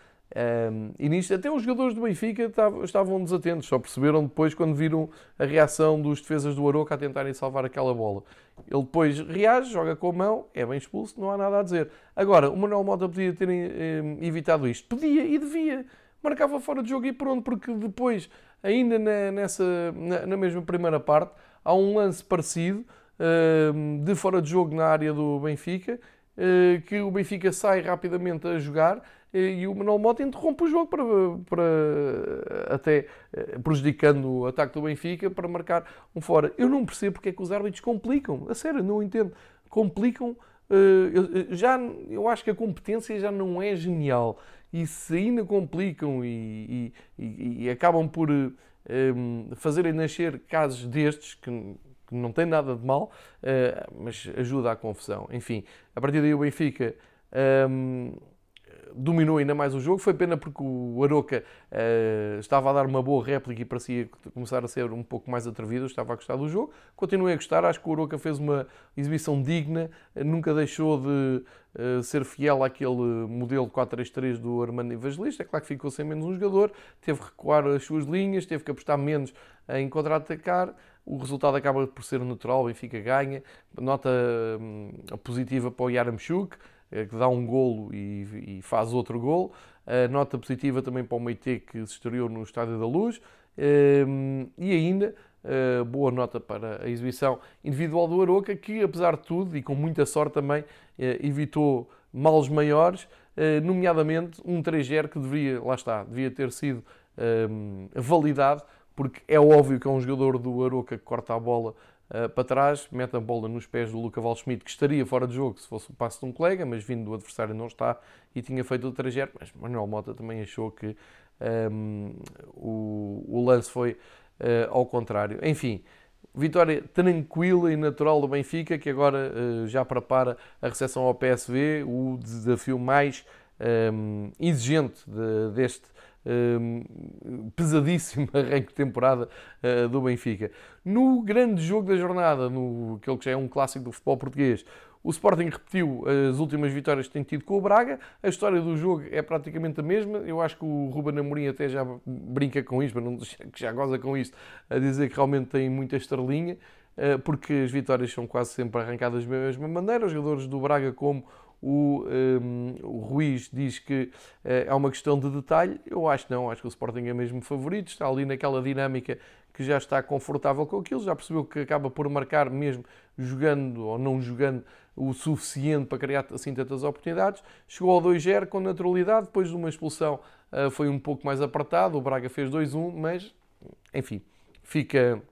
um, e nisto até os jogadores do Benfica estavam desatentos, só perceberam depois quando viram a reação dos defesas do Aroca a tentarem salvar aquela bola. Ele depois reage, joga com a mão, é bem expulso, não há nada a dizer. Agora, o Manuel Mota podia ter um, evitado isto. Podia e devia. Marcava fora de jogo e pronto, porque depois, ainda na, nessa, na, na mesma primeira parte, há um lance parecido de fora de jogo na área do Benfica, uh, que o Benfica sai rapidamente a jogar e o Manuel Mota interrompe o jogo para, para até eh, prejudicando o ataque do Benfica para marcar um fora. Eu não percebo porque é que os árbitros complicam, a sério, não entendo. Complicam. Eh, já, eu acho que a competência já não é genial e se ainda complicam e, e, e acabam por um, ehm, fazerem nascer casos destes que, que não tem nada de mal, uh, mas ajuda à confusão. Enfim, a partir daí o Benfica. Um, ehm, dominou ainda mais o jogo. Foi pena porque o Aroca uh, estava a dar uma boa réplica e parecia começar a ser um pouco mais atrevido. estava a gostar do jogo. Continuei a gostar. Acho que o Aroca fez uma exibição digna. nunca deixou de uh, ser fiel àquele modelo 4-3-3 do Armando Evangelista. É claro que ficou sem menos um jogador. Teve que recuar as suas linhas. Teve que apostar menos em contra-atacar. O resultado acaba por ser natural. O Benfica ganha. Nota hum, positiva para o Yaramchuk eh, que dá um golo e, faz outro golo. Nota positiva também para o Meite que se estreou no Estádio da Luz. Uh, e ainda uh, boa nota para a exibição individual do Aroca, que apesar de tudo e com muita sorte também evitou males maiores, nomeadamente um 3-0 que deveria, lá está, devia ter sido validado, porque é óbvio que é um jogador do Aroca que corta a bola uh, para trás, mete a bola nos pés do Luca Valschmidt, que estaria fora de jogo se fosse o passo de um colega, mas vindo do adversário não está e tinha feito o trajeto. Mas Manuel Mota também achou que um, o, o, lance foi uh, ao contrário. Enfim, vitória tranquila e natural do Benfica, que agora uh, já prepara a recepção ao PSV, o desafio mais um, exigente de, deste Hum, pesadíssimo arranque de temporada uh, do Benfica. No grande jogo da jornada, no aquele que já é um clássico do futebol português, O Sporting repetiu as últimas vitórias que tem tido com o Braga. A história do jogo é praticamente a mesma. Eu acho que o Ruben Amorim até já brinca com isto, mas não, que já goza com isto, a dizer que realmente tem muita estrelinha, eh, porque as vitórias são quase sempre arrancadas da mesma maneira. Os jogadores do Braga, como o, um, ehm, o Ruiz diz que uh, é uma questão de detalhe. Eu acho não, acho que o Sporting é mesmo favorito, está ali naquela dinâmica que já está confortável com aquilo, já percebeu que acaba por marcar mesmo jogando ou não jogando o suficiente para criar assim tantas oportunidades. Chegou ao 2-0 com naturalidade, depois de uma expulsão uh, foi um pouco mais apertado, o Braga fez 2-1, mas enfim, fica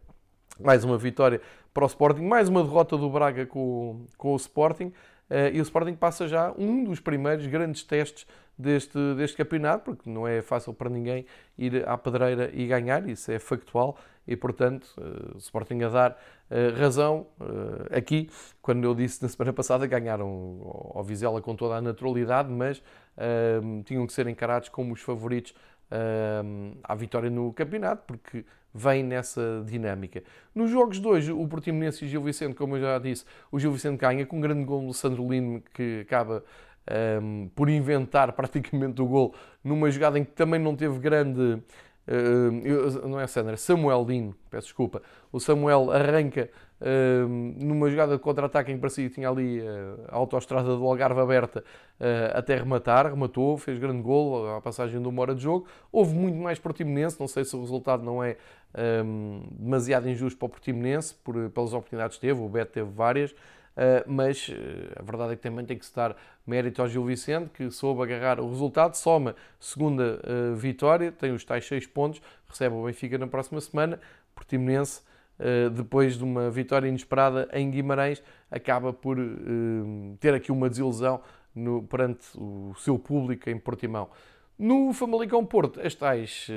mais uma vitória para o Sporting, mais uma derrota do Braga com, com o Sporting. Uh, e o Sporting passa já um dos primeiros grandes testes deste, deste campeonato, porque não é fácil para ninguém ir à pedreira e ganhar, isso é factual, e portanto o Sporting a dar uh, razão aqui, quando eu disse na semana passada, ganharam ao Vizela com toda a naturalidade, mas tinham que ser encarados como os favoritos à vitória no campeonato, porque vem nessa dinâmica. Nos jogos de hoje, o Portimonense e o Gil Vicente, como eu já disse, o Gil Vicente ganha com um grande gol do Sandro Lino, que acaba um, por inventar praticamente o gol numa jogada em que também não teve grande Uh, não é Sandra, Samuel Dino, peço desculpa. O Samuel arranca uh, numa jogada de contra-ataque em que parecia tinha ali uh, a autoestrada do Algarve aberta até rematar, rematou, fez grande gol à passagem de uma hora de jogo. Houve muito mais Portimonense, não sei se o resultado não é um, demasiado injusto para o Portimonense, por, pelas oportunidades que teve, o Beto teve várias. Uh, mas uh, a verdade é que também tem que se dar mérito ao Gil Vicente, que soube agarrar o resultado, soma segunda uh, vitória, tem os tais 6 pontos, recebe o Benfica na próxima semana, Portimonense, depois de uma vitória inesperada em Guimarães, acaba por ter aqui uma desilusão no, perante o seu público em Portimão. No Famalicão Porto, as tais,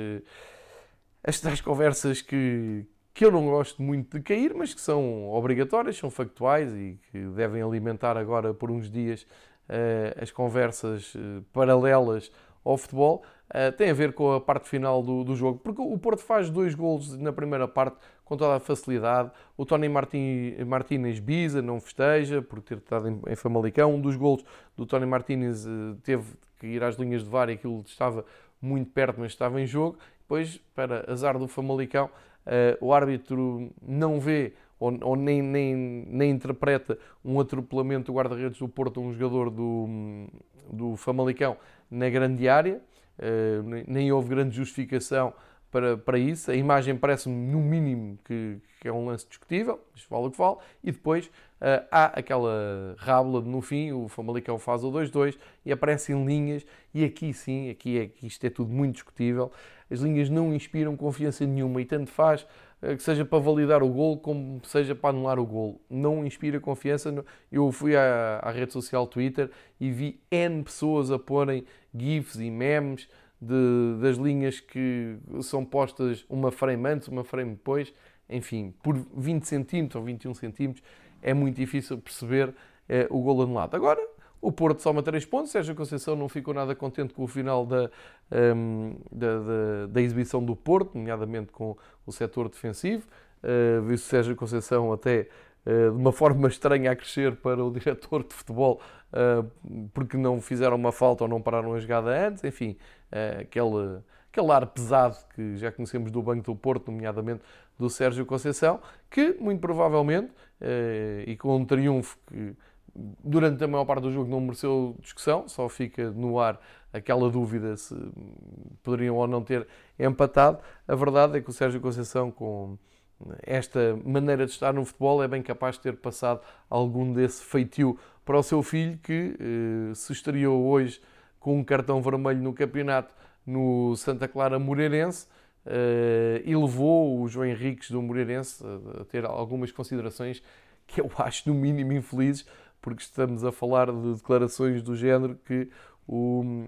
as tais conversas que, que eu não gosto muito de cair, mas que são obrigatórias, são factuais e que devem alimentar agora por uns dias uh, as conversas uh, paralelas ao futebol, uh, tem a ver com a parte final do, do, jogo, porque o Porto faz dois golos na primeira parte com toda a facilidade. O Tony Martínez Biza não festeja por ter estado em, em Famalicão. Um dos golos do Tony Martínez teve que ir às linhas de VAR e aquilo estava muito perto, mas estava em jogo. Depois, para azar do Famalicão, uh, o árbitro não vê ou, ou, nem, nem, nem interpreta um atropelamento do guarda-redes do Porto a um jogador do, do Famalicão na grande área, uh, nem, houve grande justificação para, para isso. A imagem parece-me, no mínimo, que, que, é um lance discutível, mas vale o que vale. E depois uh, há aquela rábula no fim, o Famalicão faz o 2-2 e aparecem linhas. E aqui sim, aqui é isto é tudo muito discutível as linhas não inspiram confiança nenhuma e tanto faz eh, que seja para validar o gol como seja para anular o gol. Não inspira confiança. Eu fui à, à rede social Twitter e vi N pessoas a porem GIFs e memes de, das linhas que são postas uma frame antes, uma frame depois, enfim, por 20 centímetros ou 21 centímetros, é muito difícil perceber eh, o gol anulado. Agora, o Porto soma 3 pontos. Sérgio Conceição não ficou nada contente com o final da, um, da, da, da, exibição do Porto, nomeadamente com o setor defensivo. Uh, Viu-se Sérgio Conceição até uh, de uma forma estranha a crescer para o diretor de futebol uh, porque não fizeram uma falta ou não pararam a jogada antes. Enfim, uh, aquele, aquele ar pesado que já conhecemos do Banco do Porto, nomeadamente do Sérgio Conceição, que muito provavelmente, e com um triunfo que durante a maior parte do jogo não mereceu discussão, só fica no ar aquela dúvida se poderiam ou não ter empatado. A verdade é que o Sérgio Conceição, com esta maneira de estar no futebol, é bem capaz de ter passado algum desse feitio para o seu filho, que eh, se estreou hoje com um cartão vermelho no campeonato no Santa Clara Moreirense eh, e levou o João Henriques do Moreirense a ter algumas considerações que eu acho no mínimo infelizes porque estamos a falar de declarações do género que o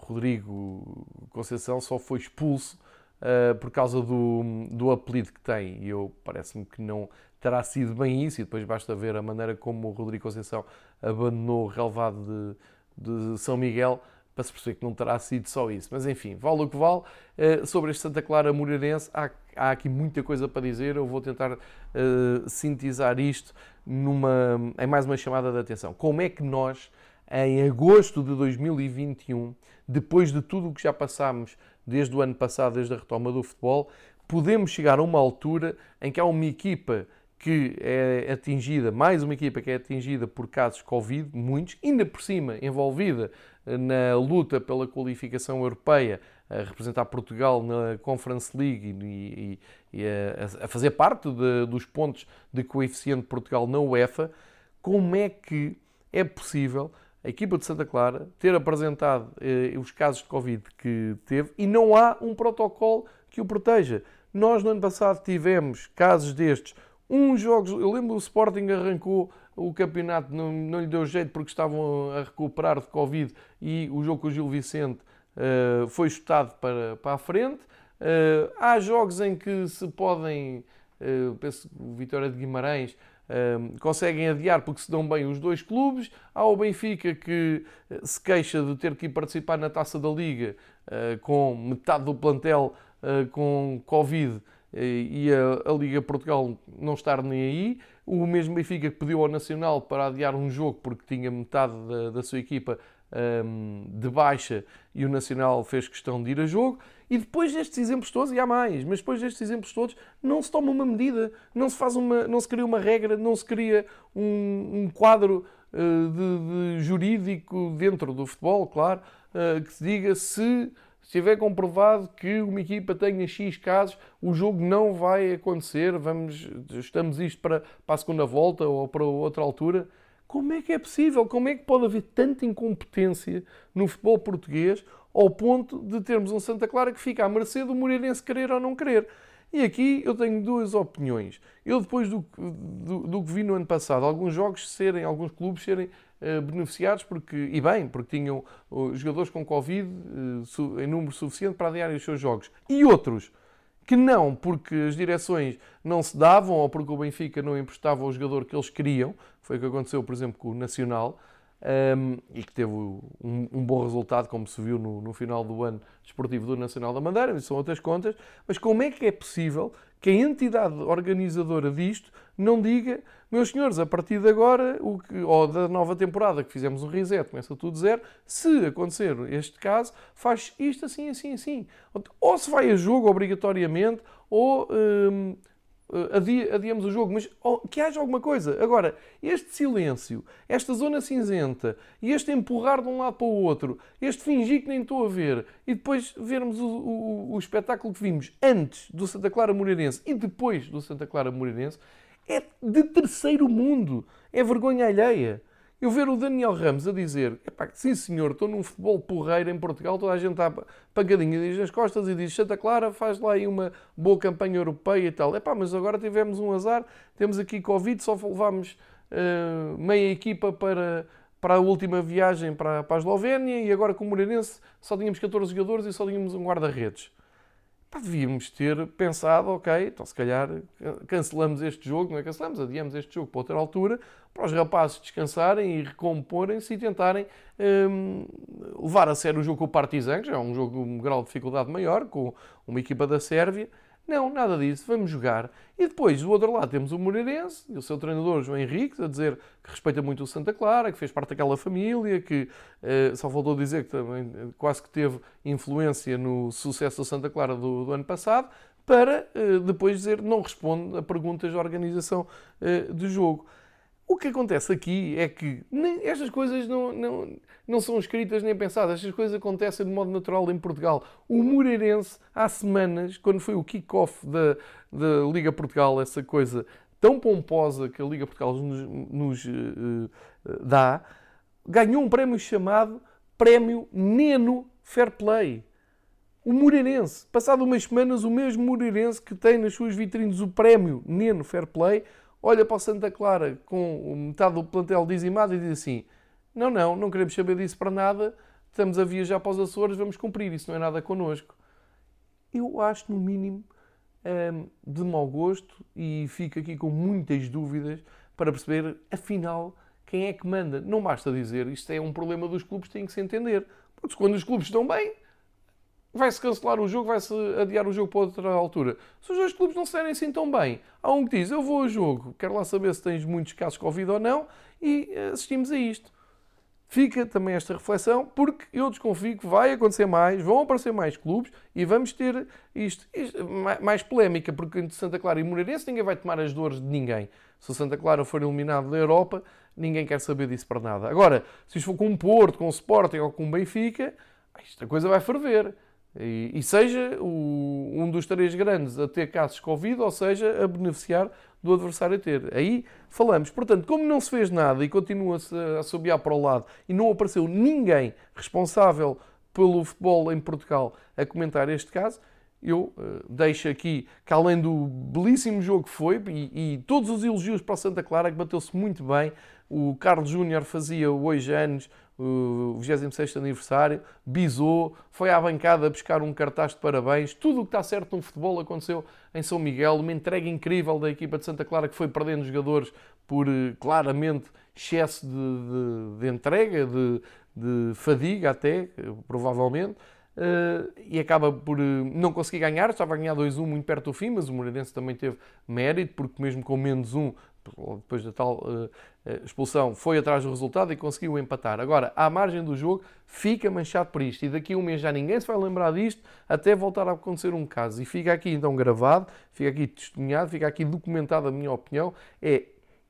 Rodrigo Conceição só foi expulso uh, por causa do, do apelido que tem. E eu parece-me que não terá sido bem isso, e depois basta ver a maneira como o Rodrigo Conceição abandonou o relevado de, de São Miguel para se perceber que não terá sido só isso. Mas enfim, vale o que vale. Uh, sobre este Santa Clara Moreirense, há, há, aqui muita coisa para dizer. Eu vou tentar uh, sintetizar isto numa, em mais uma chamada de atenção. Como é que nós, em agosto de 2021, depois de tudo o que já passámos desde o ano passado, desde a retoma do futebol, podemos chegar a uma altura em que há uma equipa que é atingida, mais uma equipa que é atingida por casos Covid, muitos, ainda por cima envolvida eh, na luta pela qualificação europeia, a representar Portugal na Conference League e, e, e a, a, fazer parte de, dos pontos de coeficiente de Portugal na UEFA, como é que é possível a equipa de Santa Clara ter apresentado eh, os casos de Covid que teve e não há um protocolo que o proteja? Nós, no ano passado, tivemos casos destes uns jogos, eu lembro o Sporting arrancou o campeonato, não, não lhe deu jeito porque estavam a recuperar de Covid e o jogo com o Gil Vicente uh, foi chutado para, para a frente. Uh, há jogos em que se podem, uh, penso que o Vitória de Guimarães uh, conseguem adiar porque se dão bem os dois clubes. Há o Benfica que se queixa de ter que ir participar na taça da Liga com metade do plantel com Covid e a, a, Liga Portugal não estar nem aí. O mesmo Benfica que pediu ao Nacional para adiar um jogo porque tinha metade da, da sua equipa um, de baixa e o Nacional fez questão de ir a jogo. E depois destes exemplos todos, e há mais, mas depois destes exemplos todos, não se toma uma medida, não se faz uma, não se cria uma regra, não se cria um, um quadro uh, de, de jurídico dentro do futebol, claro, uh, que se diga se se tiver comprovado que uma equipa tenha X casos, o jogo não vai acontecer, vamos, estamos isto para, para a segunda volta ou para outra altura. Como é que é possível? Como é que pode haver tanta incompetência no futebol português ao ponto de termos um Santa Clara que fica à mercê do Moreirense querer ou não querer? E aqui eu tenho duas opiniões. Eu, depois do, do, do que vi no ano passado, alguns jogos serem, alguns clubes serem beneficiados, porque, e bem, porque tinham jogadores com Covid uh, em número suficiente para adiar os seus jogos. E outros que não, porque as direções não se davam ou porque o Benfica não emprestava o jogador que eles queriam. Foi o que aconteceu, por exemplo, com o Nacional um, e que teve um, um, bom resultado, como se viu no, no, final do ano desportivo do Nacional da Madeira, isso são outras contas, mas como é que é possível que a entidade organizadora disto não diga, meus senhores, a partir de agora, o que, ou da nova temporada que fizemos um reset, começa tudo zero, se acontecer este caso, faz isto assim, assim, assim. Ou se vai a jogo obrigatoriamente, ou hum, eh, adiamos o jogo, mas oh, que haja alguma coisa. Agora, este silêncio, esta zona cinzenta, e este empurrar de um lado para o outro, este fingir que nem estou a ver, e depois vermos o, o, o espetáculo que vimos antes do Santa Clara Moreirense e depois do Santa Clara Moreirense, é de terceiro mundo. É vergonha alheia. Eu ver o Daniel Ramos a dizer, sim senhor, estou num futebol porreiro em Portugal, toda a gente está pancadinha diz nas costas e diz Santa Clara faz lá aí uma boa campanha europeia e tal. Epá, mas agora tivemos um azar, temos aqui Covid, só levámos uh, meia equipa para, para a última viagem para, para a Eslovénia e agora com o Moreirense só tínhamos 14 jogadores e só tínhamos um guarda-redes. Pá, devíamos ter pensado, ok, então se calhar cancelamos este jogo, não é? Cancelamos, adiamos este jogo para outra altura, para os rapazes descansarem e recomporem-se e tentarem hum, levar a sério o jogo com o Partizan, que já é um jogo com um grau de dificuldade maior, com uma equipa da Sérvia, não, nada disso, vamos jogar. E depois, do outro lado, temos o Moreirense e o seu treinador, João Henrique, a dizer que respeita muito o Santa Clara, que fez parte daquela família, que uh, só faltou dizer que também eh, quase que teve influência no sucesso do Santa Clara do, do ano passado, para uh, depois dizer não responde a perguntas de organização do jogo. O que acontece aqui é que nem, estas coisas não, não, não são escritas nem pensadas, estas coisas acontecem de modo natural em Portugal. O Moreirense, há semanas, quando foi o kick-off da, da Liga Portugal, essa coisa tão pomposa que a Liga Portugal nos, nos uh, dá, ganhou um prémio chamado Prémio Neno Fair Play. O Moreirense, passado umas semanas, o mesmo Moreirense que tem nas suas vitrines o prémio Neno Fair Play, olha para o Santa Clara com metade do plantel dizimado e diz assim: não, não, não queremos saber disso para nada, estamos a viajar para os Açores, vamos cumprir, isso não é nada connosco. Eu acho, no mínimo, hum, de mau gosto e fico aqui com muitas dúvidas para perceber, afinal, quem é que manda. Não basta dizer isto é um problema dos clubes, tem que se entender. Porque quando os clubes estão bem, vai-se cancelar o jogo, vai-se adiar o jogo para outra altura. Se os dois clubes não se assim tão bem, há um que diz, eu vou ao jogo, quero lá saber se tens muitos casos de Covid ou não, e assistimos a isto. Fica também esta reflexão, porque eu desconfio que vai acontecer mais, vão aparecer mais clubes e vamos ter isto, isto mais polémica, porque entre Santa Clara e Moreirense ninguém vai tomar as dores de ninguém. Se o Santa Clara for eliminado da Europa, ninguém quer saber disso para nada. Agora, se isto for com um Porto, com o Sporting ou com o Benfica, esta coisa vai ferver. E, e seja o, um dos três grandes a ter casos Covid, ou seja, a beneficiar do adversário a ter. Aí falamos. Portanto, como não se fez nada e continua-se a assobiar para o lado e não apareceu ninguém responsável pelo futebol em Portugal a comentar este caso, eu uh, deixo aqui que, além do belíssimo jogo que foi e, e todos os elogios para o Santa Clara, que bateu-se muito bem, o Carlos Júnior fazia hoje anos, o 26 aniversário, bisou, foi à bancada buscar um cartaz de parabéns. Tudo o que está certo no futebol aconteceu em São Miguel. Uma entrega incrível da equipa de Santa Clara que foi perdendo jogadores por eh, claramente excesso de, de, de entrega, de, de, fadiga até, provavelmente. Uh, e acaba por uh, não conseguir ganhar, estava a ganhar 2-1 muito perto do fim, mas o Moreirense também teve mérito, porque mesmo com menos um, depois da tal uh, expulsão, foi atrás do resultado e conseguiu empatar. Agora, à margem do jogo, fica manchado por isto e daqui a um mês já ninguém se vai lembrar disto até voltar a acontecer um caso. E fica aqui então gravado, fica aqui testemunhado, fica aqui documentado a minha opinião. É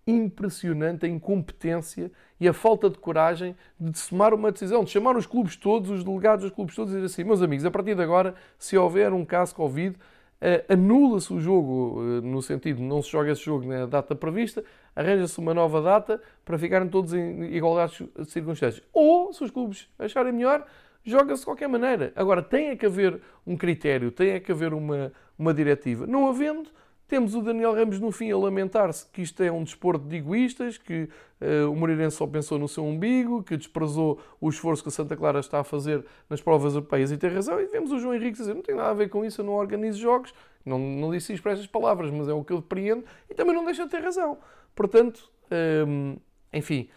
impressionante a incompetência e a falta de coragem de tomar uma decisão, de chamar os clubes todos, os delegados dos clubes todos e dizer assim, meus amigos, a partir de agora, se houver um caso Covid, anula-se o jogo, uh, no sentido de não se joga esse jogo na data prevista, arranja-se uma nova data para ficarem todos em igualdade de circunstâncias. Ou, se os clubes acharem melhor, joga-se de qualquer maneira. Agora, tem que haver um critério, tem que haver uma, uma diretiva. Não havendo, temos o Daniel Ramos no fim a lamentar-se que isto é um desporto de egoístas, que uh, o Moreirense só pensou no seu umbigo, que desprezou o esforço que a Santa Clara está a fazer nas provas europeias e tem razão. E vemos o João Henrique dizer: não tem nada a ver com isso, eu não organizo jogos. Não, não disse isto para estas palavras, mas é o que eu depreendo e também não deixa de ter razão. Portanto, um, enfim,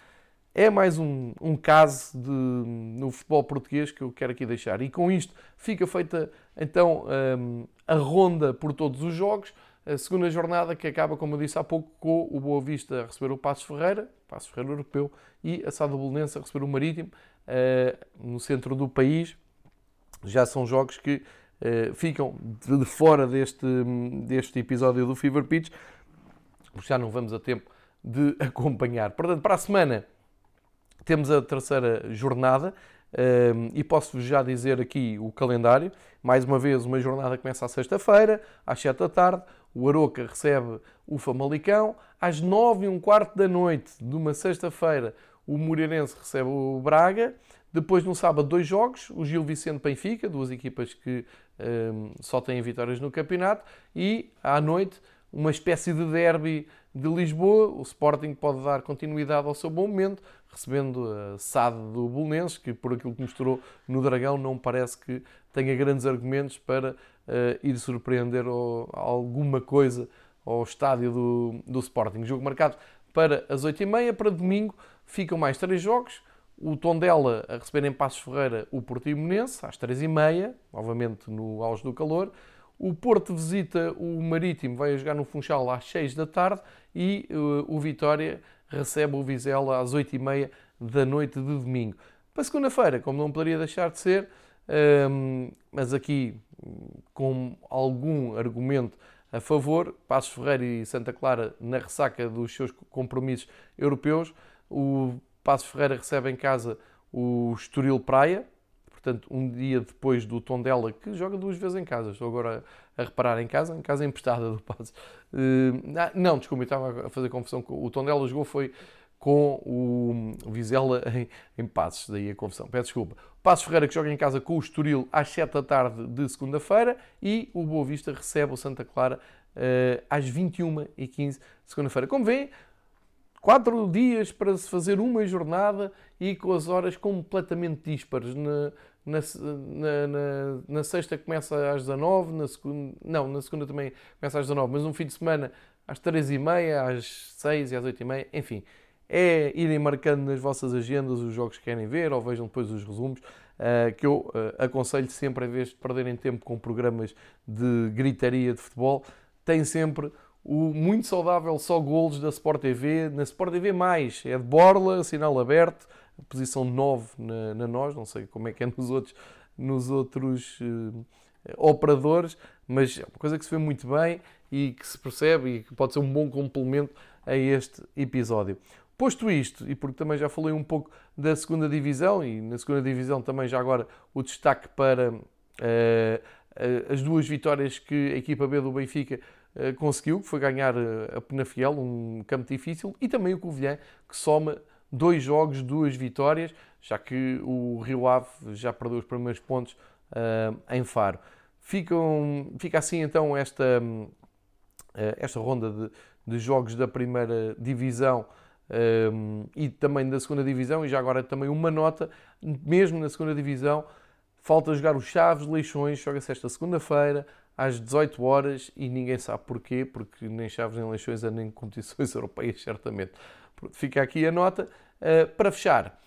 é mais um, um caso de, no futebol português que eu quero aqui deixar. E com isto fica feita então um, a ronda por todos os jogos a segunda jornada que acaba, como eu disse há pouco, com o Boa Vista a receber o Passos Ferreira, Passos Ferreira Europeu, e a Sada Bolonense a receber o Marítimo, uh, no centro do país. Já são jogos que uh, ficam de fora deste, deste episódio do Fever Pitch, porque já não vamos a tempo de acompanhar. Portanto, para a semana temos a terceira jornada, um, e posso-vos já dizer aqui o calendário. Mais uma vez, uma jornada começa à sexta-feira, às 7 da tarde. O Aroca recebe o Famalicão. Às 9 e um quarto da noite de uma sexta-feira, o Moreirense recebe o Braga. Depois, no sábado, dois jogos. O Gil Vicente Benfica, duas equipas que um, só têm vitórias no campeonato. E, à noite, uma espécie de derby de Lisboa. O Sporting pode dar continuidade ao seu bom momento, recebendo a SAD do Bolonenses, que por aquilo que mostrou no Dragão não parece que tenha grandes argumentos para uh, ir surpreender ou, alguma coisa ao estádio do, do Sporting. Jogo marcado para as 8h30, para domingo ficam mais três jogos. O Tondela a receber em Passos Ferreira o Portimonense, às 3h30, novamente no auge do calor. O Porto visita o Marítimo, vai jogar no Funchal às 6 da tarde e uh, o Vitória recebe o Vizela às 8h30 da noite de domingo. Para segunda-feira, como não poderia deixar de ser, um, mas aqui com algum argumento a favor, Passos Ferreira e Santa Clara na ressaca dos seus compromissos europeus, o Passos Ferreira recebe em casa o Estoril Praia, portanto, um dia depois do Tondela, que joga duas vezes em casa. Estou agora a reparar em casa, em casa emprestada do Passos. Uh, não, desculpa, estava a fazer confusão. O Tondela jogou foi com o Vizela em, em Passos, daí a confusão. Peço desculpa. Passos Ferreira que joga em casa com o Estoril às 7 da tarde de segunda-feira e o Boa Vista recebe o Santa Clara uh, às 21h15 de segunda-feira. Como vêem, quatro dias para se fazer uma jornada e com as horas completamente díspares. Na, na, na, na, sexta começa às 19, na segunda, não, na segunda também começa às 19, mas um fim de semana às 3h30, às 6 e às 8h30, enfim. É irem marcando nas vossas agendas os jogos que querem ver ou vejam depois os resumos. que eu aconselho sempre, em vez de perderem tempo com programas de gritaria de futebol, tem sempre o muito saudável só golos da Sport TV, na Sport TV é de borla, sinal aberto, posição 9 na, na nós, não sei como é que é nos outros, nos outros uh, operadores, mas é uma coisa que se vê muito bem e que se percebe e que pode ser um bom complemento a este episódio. Posto isto, e porque também já falei um pouco da segunda divisão, e na segunda divisão também já agora o destaque para uh, as duas vitórias que a equipa B do Benfica uh, conseguiu, que foi ganhar a Penafiel, um campo difícil, e também o Covilhã, que soma dois jogos, duas vitórias, já que o Rio Ave já perdeu os primeiros pontos uh, em Faro. Ficam, fica assim então esta, uh, esta ronda de, de, jogos da primeira divisão um, e também da segunda divisão, e já agora também uma nota, mesmo na segunda divisão, falta jogar os Chaves Leixões, joga-se esta segunda-feira, às 18 horas, e ninguém sabe porquê, porque nem Chaves nem Leixões andam em competições europeias, certamente. Fica aqui a nota. Uh, para fechar,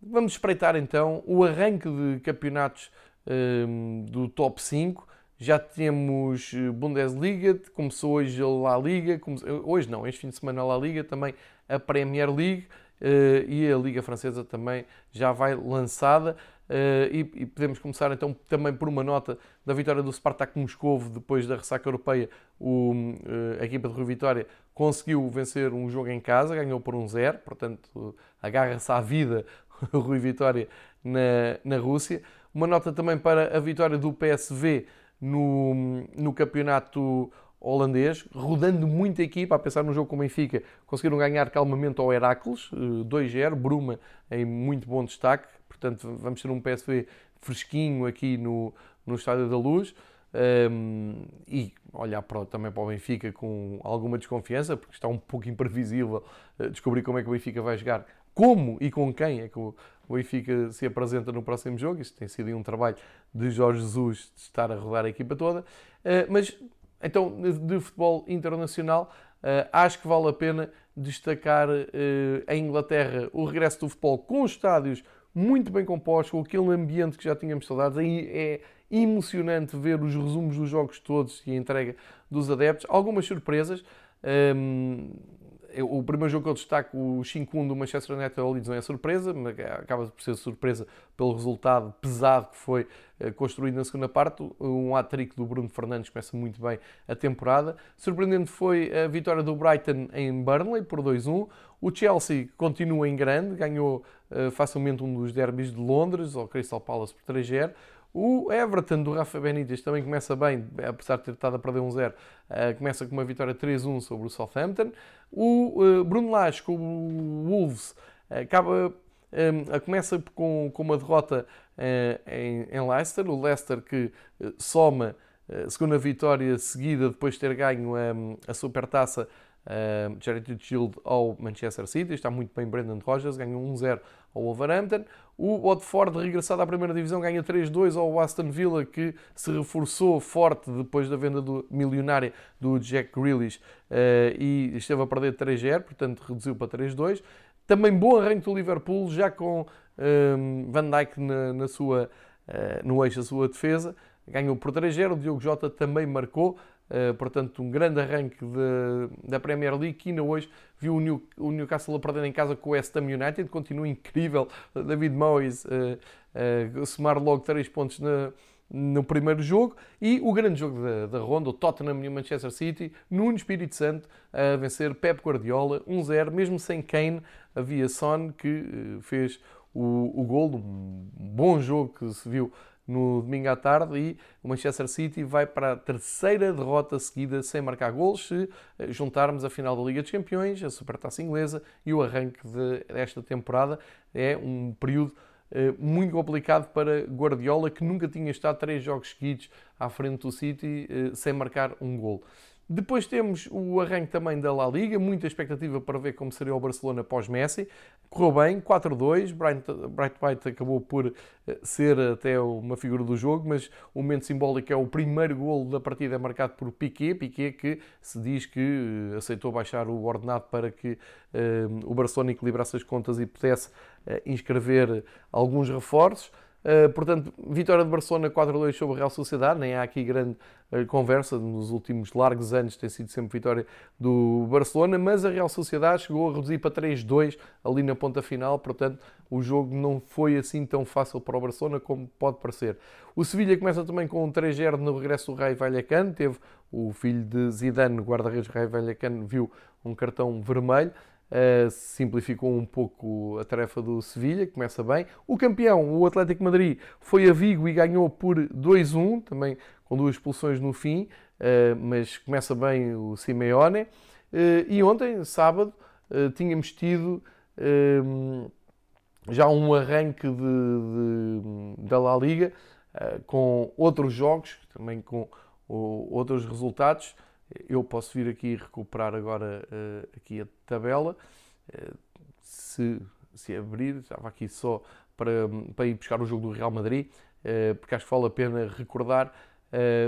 vamos espreitar então o arranque de campeonatos uh, do top 5. Já temos eh, Bundesliga, começou hoje a La Liga, hoje não, este fim de semana a La Liga, também a Premier League e a Liga Francesa também já vai lançada. E, podemos começar então também por uma nota da vitória do Spartak Moscovo depois da ressaca europeia. O, a equipa de Rio Vitória conseguiu vencer um jogo em casa, ganhou por um zero, portanto agarra-se à vida o Rui Vitória na, na Rússia. Uma nota também para a vitória do PSV no, no campeonato holandês, rodando muita equipa, a pensar no jogo com o Benfica, conseguiram ganhar calmamente ao Herácles, 2-0, Bruma em muito bom destaque, portanto vamos ter um PSV fresquinho aqui no, no Estádio da Luz. Um, e olhar para, também para o Benfica com alguma desconfiança, porque está um pouco imprevisível uh, descobrir como é que o Benfica vai jogar, como e com quem é que o, Benfica se apresenta no próximo jogo. Isto tem sido um trabalho de Jorge Jesus de estar a rodar a equipa toda. Uh, mas então, de futebol internacional, uh, acho que vale a pena destacar em Inglaterra o regresso do futebol com estádios muito bem composto, com aquele ambiente que já tínhamos saudades. Aí é emocionante ver os resumos dos jogos todos e a entrega dos adeptos. Algumas surpresas. Um, o primeiro jogo que eu destaco, o 5-1 do Manchester United ao Leeds, não é surpresa, mas acaba por ser surpresa pelo resultado pesado que foi eh, construído na segunda parte. Um hat-trick do Bruno Fernandes começa muito bem a temporada. Surpreendente foi a vitória do Brighton em Burnley por 2-1. O Chelsea continua em grande, ganhou uh, facilmente um dos derbys de Londres, ao Crystal Palace por 3-0. O Everton do Rafa Benítez também começa bem, apesar de ter estado a perder um 0, uh, começa com uma vitória 3-1 sobre o Southampton. O uh, Bruno Lage com o Wolves acaba, um, começa com, com uma derrota em, em Leicester. O Leicester que soma a segunda vitória seguida depois de ter ganho um, a Supertaça uh, Charity Shield ao Manchester City. Está muito bem Brendan Rodgers, ganhou 1-0 ao Wolverhampton. O Watford, regressado à primeira divisão, ganha 3-2 ao Aston Villa, que se reforçou forte depois da venda do, milionária do Jack Grealish uh, e esteve a perder 3-0, portanto reduziu para 3-2. Também bom arranque do Liverpool, já com um, Van Dijk na, na sua, uh, no eixo da sua defesa. Ganhou por 3-0, o Diogo Jota também marcou. Uh, portanto, um grande arranque de, da Premier League que ainda hoje viu o, New, o, Newcastle a perder em casa com o West Ham United. Continua incrível David Moyes uh, uh, somar logo 3 pontos na, no primeiro jogo. E o grande jogo da, da ronda, o Tottenham e o Manchester City, no Espírito Santo, a vencer Pep Guardiola 1-0, mesmo sem Kane. Havia Son que fez o, o gol, um bom jogo que se viu no domingo à tarde e o Manchester City vai para a terceira derrota seguida sem marcar gols se eh, juntarmos a final da Liga dos Campeões, a Supertaça Inglesa e o arranque desta temporada. É um período eh, muito complicado para Guardiola, que nunca tinha estado três jogos seguidos à frente do City eh, sem marcar um gol. Depois temos o arranque também da La Liga, muita expectativa para ver como seria o Barcelona pós-Messi. Correu bem, 4-2, Bright, White acabou por eh, ser até uma figura do jogo, mas o momento simbólico é o primeiro golo da partida marcado por Piquet, Piquet que se diz que eh, aceitou baixar o ordenado para que uh, o Barcelona equilibrasse as contas e pudesse uh, inscrever alguns reforços. Uh, portanto, vitória de Barcelona 4-2 sobre o Real Sociedade, nem há aqui grande uh, conversa, nos últimos largos anos tem sido sempre vitória do Barcelona, mas a Real Sociedade chegou a reduzir para 3-2 ali na ponta final, portanto, o jogo não foi assim tão fácil para o Barcelona como pode parecer. O Sevilha começa também com um 3-0 no regresso do Rai Vallecano, teve o filho de Zidane, guarda-redes Rai Vallecano, viu um cartão vermelho, Uh, simplificou um pouco a tarefa do Sevilha, começa bem. O campeão, o Atlético Madrid, foi a Vigo e ganhou por 2-1, também com duas expulsões no fim, uh, mas começa bem o Simeone. Uh, e ontem, sábado, tínhamos tido já um arranque de, de, da La Liga com outros jogos, também com outros resultados. Eu posso vir aqui recuperar agora uh, aqui a tabela. Uh, se, se abrir, estava aqui só para, para ir buscar o jogo do Real Madrid, uh, porque acho que vale a pena recordar.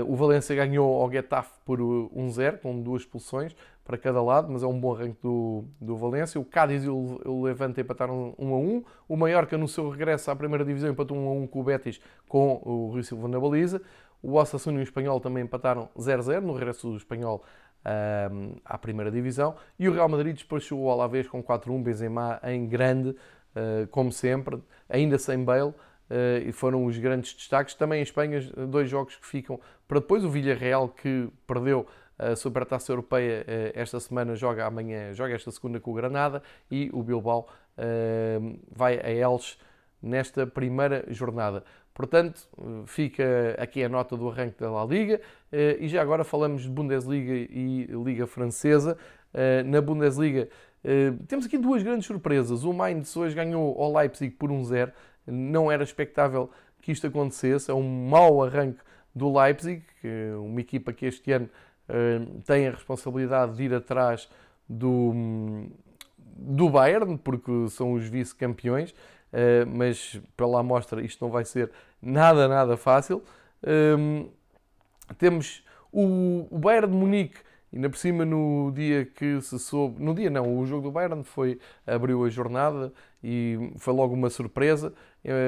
o Valência ganhou ao Getafe por 1-0, com duas expulsões para cada lado, mas é um bom arranque do, do Valência. O Cádiz e o, Levante empataram 1 a 1. O Mallorca, no seu regresso à primeira divisão, empatou 1 a 1 com o Betis, com o Rui Silva na baliza. O Osasuna e o Espanhol também empataram 0-0 no regresso do Espanhol um, à primeira divisão. E o Real Madrid despachou o Alavés com 4-1, Benzema em grande, uh, como sempre, ainda sem Bale. Uh, e foram os grandes destaques. Também em Espanha, dois jogos que ficam para depois. O Villarreal, que perdeu a Supertaça Europeia uh, esta semana, joga amanhã, joga esta segunda com o Granada. E o Bilbao vai a Elche nesta primeira jornada. Portanto, fica aqui a nota do arranque da La Liga eh, e já agora falamos de Bundesliga e Liga Francesa. Eh, na Bundesliga eh, temos aqui duas grandes surpresas. O Mainz hoje ganhou ao Leipzig por 1-0. Não era expectável que isto acontecesse. É um mau arranque do Leipzig, uma equipa que este ano tem a responsabilidade de ir atrás do, do Bayern, porque são os vice-campeões. Uh, mas pela amostra isto não vai ser nada, nada fácil. Um, temos o, Bayern de Munique, ainda por cima no dia que se soube, no dia não, o jogo do Bayern foi, abriu a jornada e foi logo uma surpresa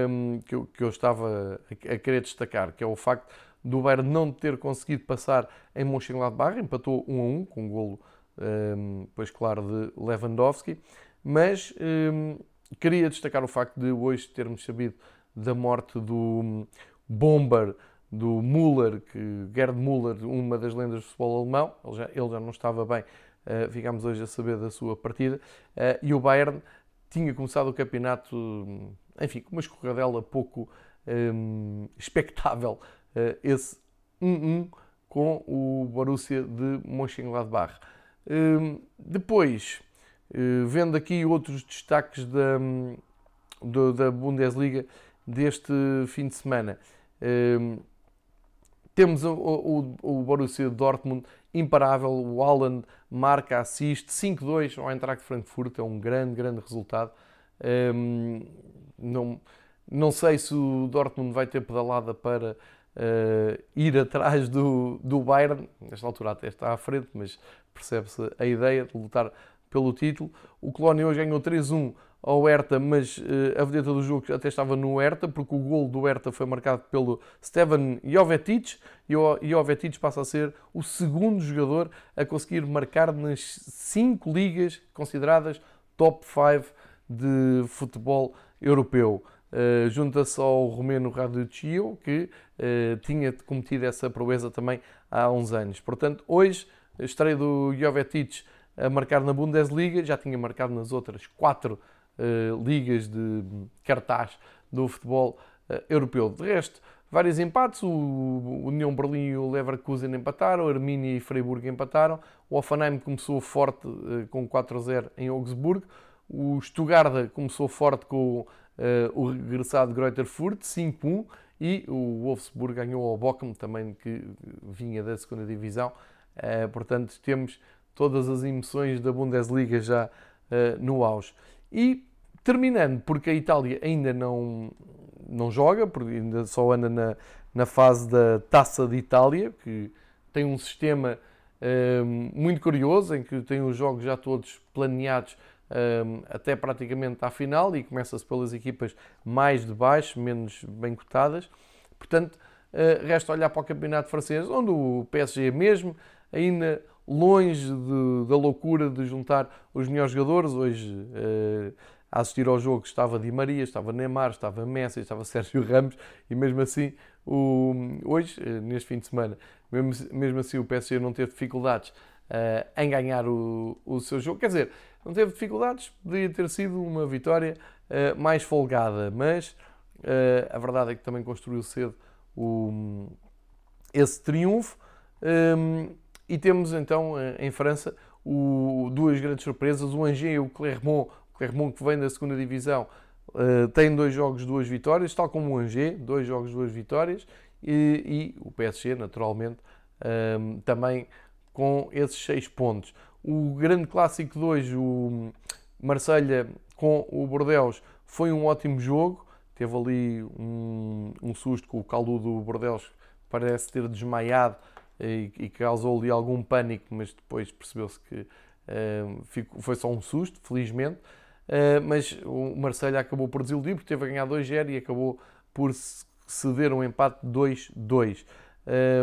um, que, eu, que eu estava a, querer destacar, que é o facto do Bayern não ter conseguido passar em Mönchengladbach, empatou 1 a 1 com um golo, um, pois claro, de Lewandowski, mas um, queria destacar o facto de hoje termos sabido da morte do bomber do Müller, que Gerd Müller, uma das lendas do futebol alemão, ele já, ele já não estava bem, uh, ficámos hoje a saber da sua partida, uh, e o Bayern tinha começado o campeonato, enfim, com uma escorradela pouco um, expectável, uh, esse 1-1 com o Borussia de Mönchengladbach. Depois, vendo aqui outros destaques da, da Bundesliga, deste fim de semana. Um, temos o, o, o Borussia Dortmund imparável, o Haaland marca, assiste, 5-2 ao Eintracht Frankfurt, é um grande, grande resultado. Um, não, não sei se o Dortmund vai ter pedalada para uh, ir atrás do, do Bayern, nesta altura até está à frente, mas percebe-se a ideia de lutar pelo título. O Colónia hoje ganhou 3-1 ao Hertha, mas uh, a vedeta do jogo até estava no Hertha, porque o gol do Hertha foi marcado pelo Stevan Jovetic e o Jovetic passa a ser o segundo jogador a conseguir marcar nas cinco ligas consideradas top 5 de futebol europeu. Uh, Junta-se ao romeno Raduccio, que uh, tinha cometido essa proeza também há uns anos. Portanto, hoje, estreia do Jovetic a marcar na Bundesliga, já tinha marcado nas outras quatro eh, ligas de cartaz do futebol uh, europeu. De resto, vários empates. O União Berlim e o Leverkusen empataram, o Arminia e Freiburg empataram. O Offenheim começou forte uh, com 4-0 em Augsburgo. O Stuttgart começou forte com o regressado Greuther Furt, 5-1. E o Wolfsburg ganhou ao Bochum, também que vinha da segunda divisão. portanto, temos todas as emoções da Bundesliga já no auge. E terminando, porque a Itália ainda não, não joga, porque ainda só anda na, na fase da Taça de Itália, que tem um sistema uh, muito curioso, em que tem os jogos já todos planeados até praticamente à final e começa-se pelas equipas mais de baixo, menos bem cotadas. Portanto, uh, resta olhar para o campeonato francês, onde o PSG mesmo, ainda longe de, da loucura de juntar os melhores jogadores, hoje uh, a assistir ao jogo estava Di Maria, estava Neymar, estava Messi, estava Sérgio Ramos e mesmo assim o, hoje, uh, neste fim de semana, mesmo, mesmo assim o PSG não teve dificuldades em ganhar o, o seu jogo. Quer dizer, não teve dificuldades, poderia ter sido uma vitória mais folgada, mas a verdade é que também construiu cedo o, esse triunfo. Um, ehm, e temos então eh, em França o, duas grandes surpresas: o Angers e o Clermont. O Clermont, que vem da segunda divisão, uh, tem dois jogos, duas vitórias, tal como o Angers, dois jogos, duas vitórias. E, e o PSG, naturalmente, ehm, também com esses seis pontos. O grande clássico de hoje, o Marselha com o Bordeaux, foi um ótimo jogo. Teve ali um, um susto com o caldo do Bordeaux, parece ter desmaiado e, e causou ali algum pânico, mas depois percebeu-se que uh, ficou, foi só um susto, felizmente. Uh, mas o Marselha acabou por desiludir, porque teve a ganhar 2-0 e acabou por ceder um empate 2-2.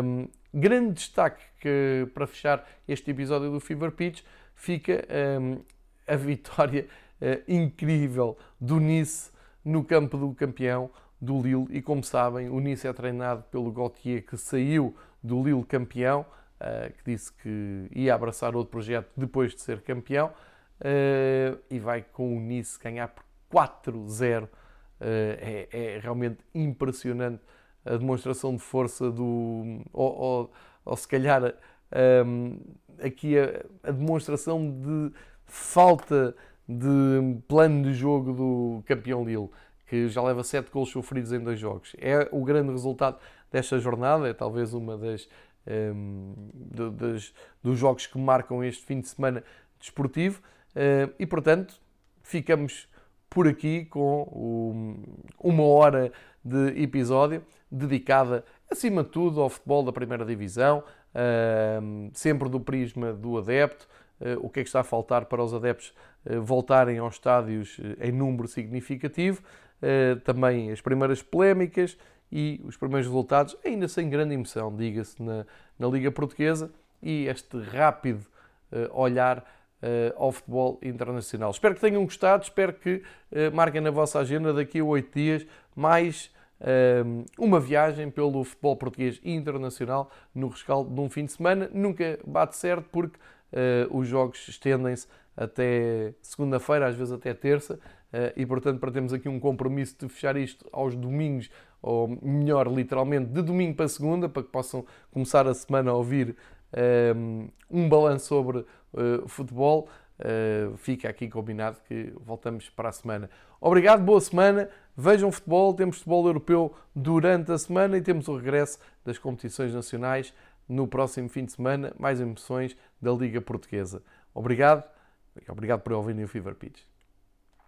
Um, grande destaque que, para fechar este episódio do Fever Pitch fica um, a vitória uh, incrível do Nice no campo do campeão do Lille. E como sabem, o Nice é treinado pelo Gauthier, que saiu do Lille campeão, uh, que disse que ia abraçar outro projeto depois de ser campeão. Uh, e vai com o Nice ganhar por 4-0. É, é realmente impressionante a demonstração de força do. ou, ou, ou se calhar um, aqui a, a, demonstração de falta de plano de jogo do campeão Lille, que já leva 7 gols sofridos em dois jogos. É o grande resultado desta jornada, é talvez uma das. Um, de, das dos jogos que marcam este fim de semana desportivo uh, e portanto ficamos por aqui com um, uma hora de episódio dedicada, acima de tudo, ao futebol da primeira divisão, uh, sempre do prisma do adepto, uh, o que é que está a faltar para os adeptos uh, voltarem aos estádios em número significativo, também as primeiras polémicas e os primeiros resultados, ainda sem grande emoção, diga-se, na, na Liga Portuguesa, e este rápido olhar Uh, ao futebol internacional. Espero que tenham gostado, espero que uh, marquem na vossa agenda daqui a oito dias mais uma viagem pelo futebol português e internacional no rescaldo de um fim de semana. Nunca bate certo porque uh, os jogos estendem-se até segunda-feira, às vezes até terça, uh, e portanto, para termos aqui um compromisso de fechar isto aos domingos, ou melhor, literalmente, de domingo para segunda, para que possam começar a semana a ouvir um balanço sobre uh, futebol. Uh, fica aqui combinado que voltamos para a semana. Obrigado, boa semana. Vejam futebol, temos futebol europeu durante a semana e temos o regresso das competições nacionais no próximo fim de semana, mais emoções da Liga Portuguesa. Obrigado, obrigado por ouvirem o Fever Pitch.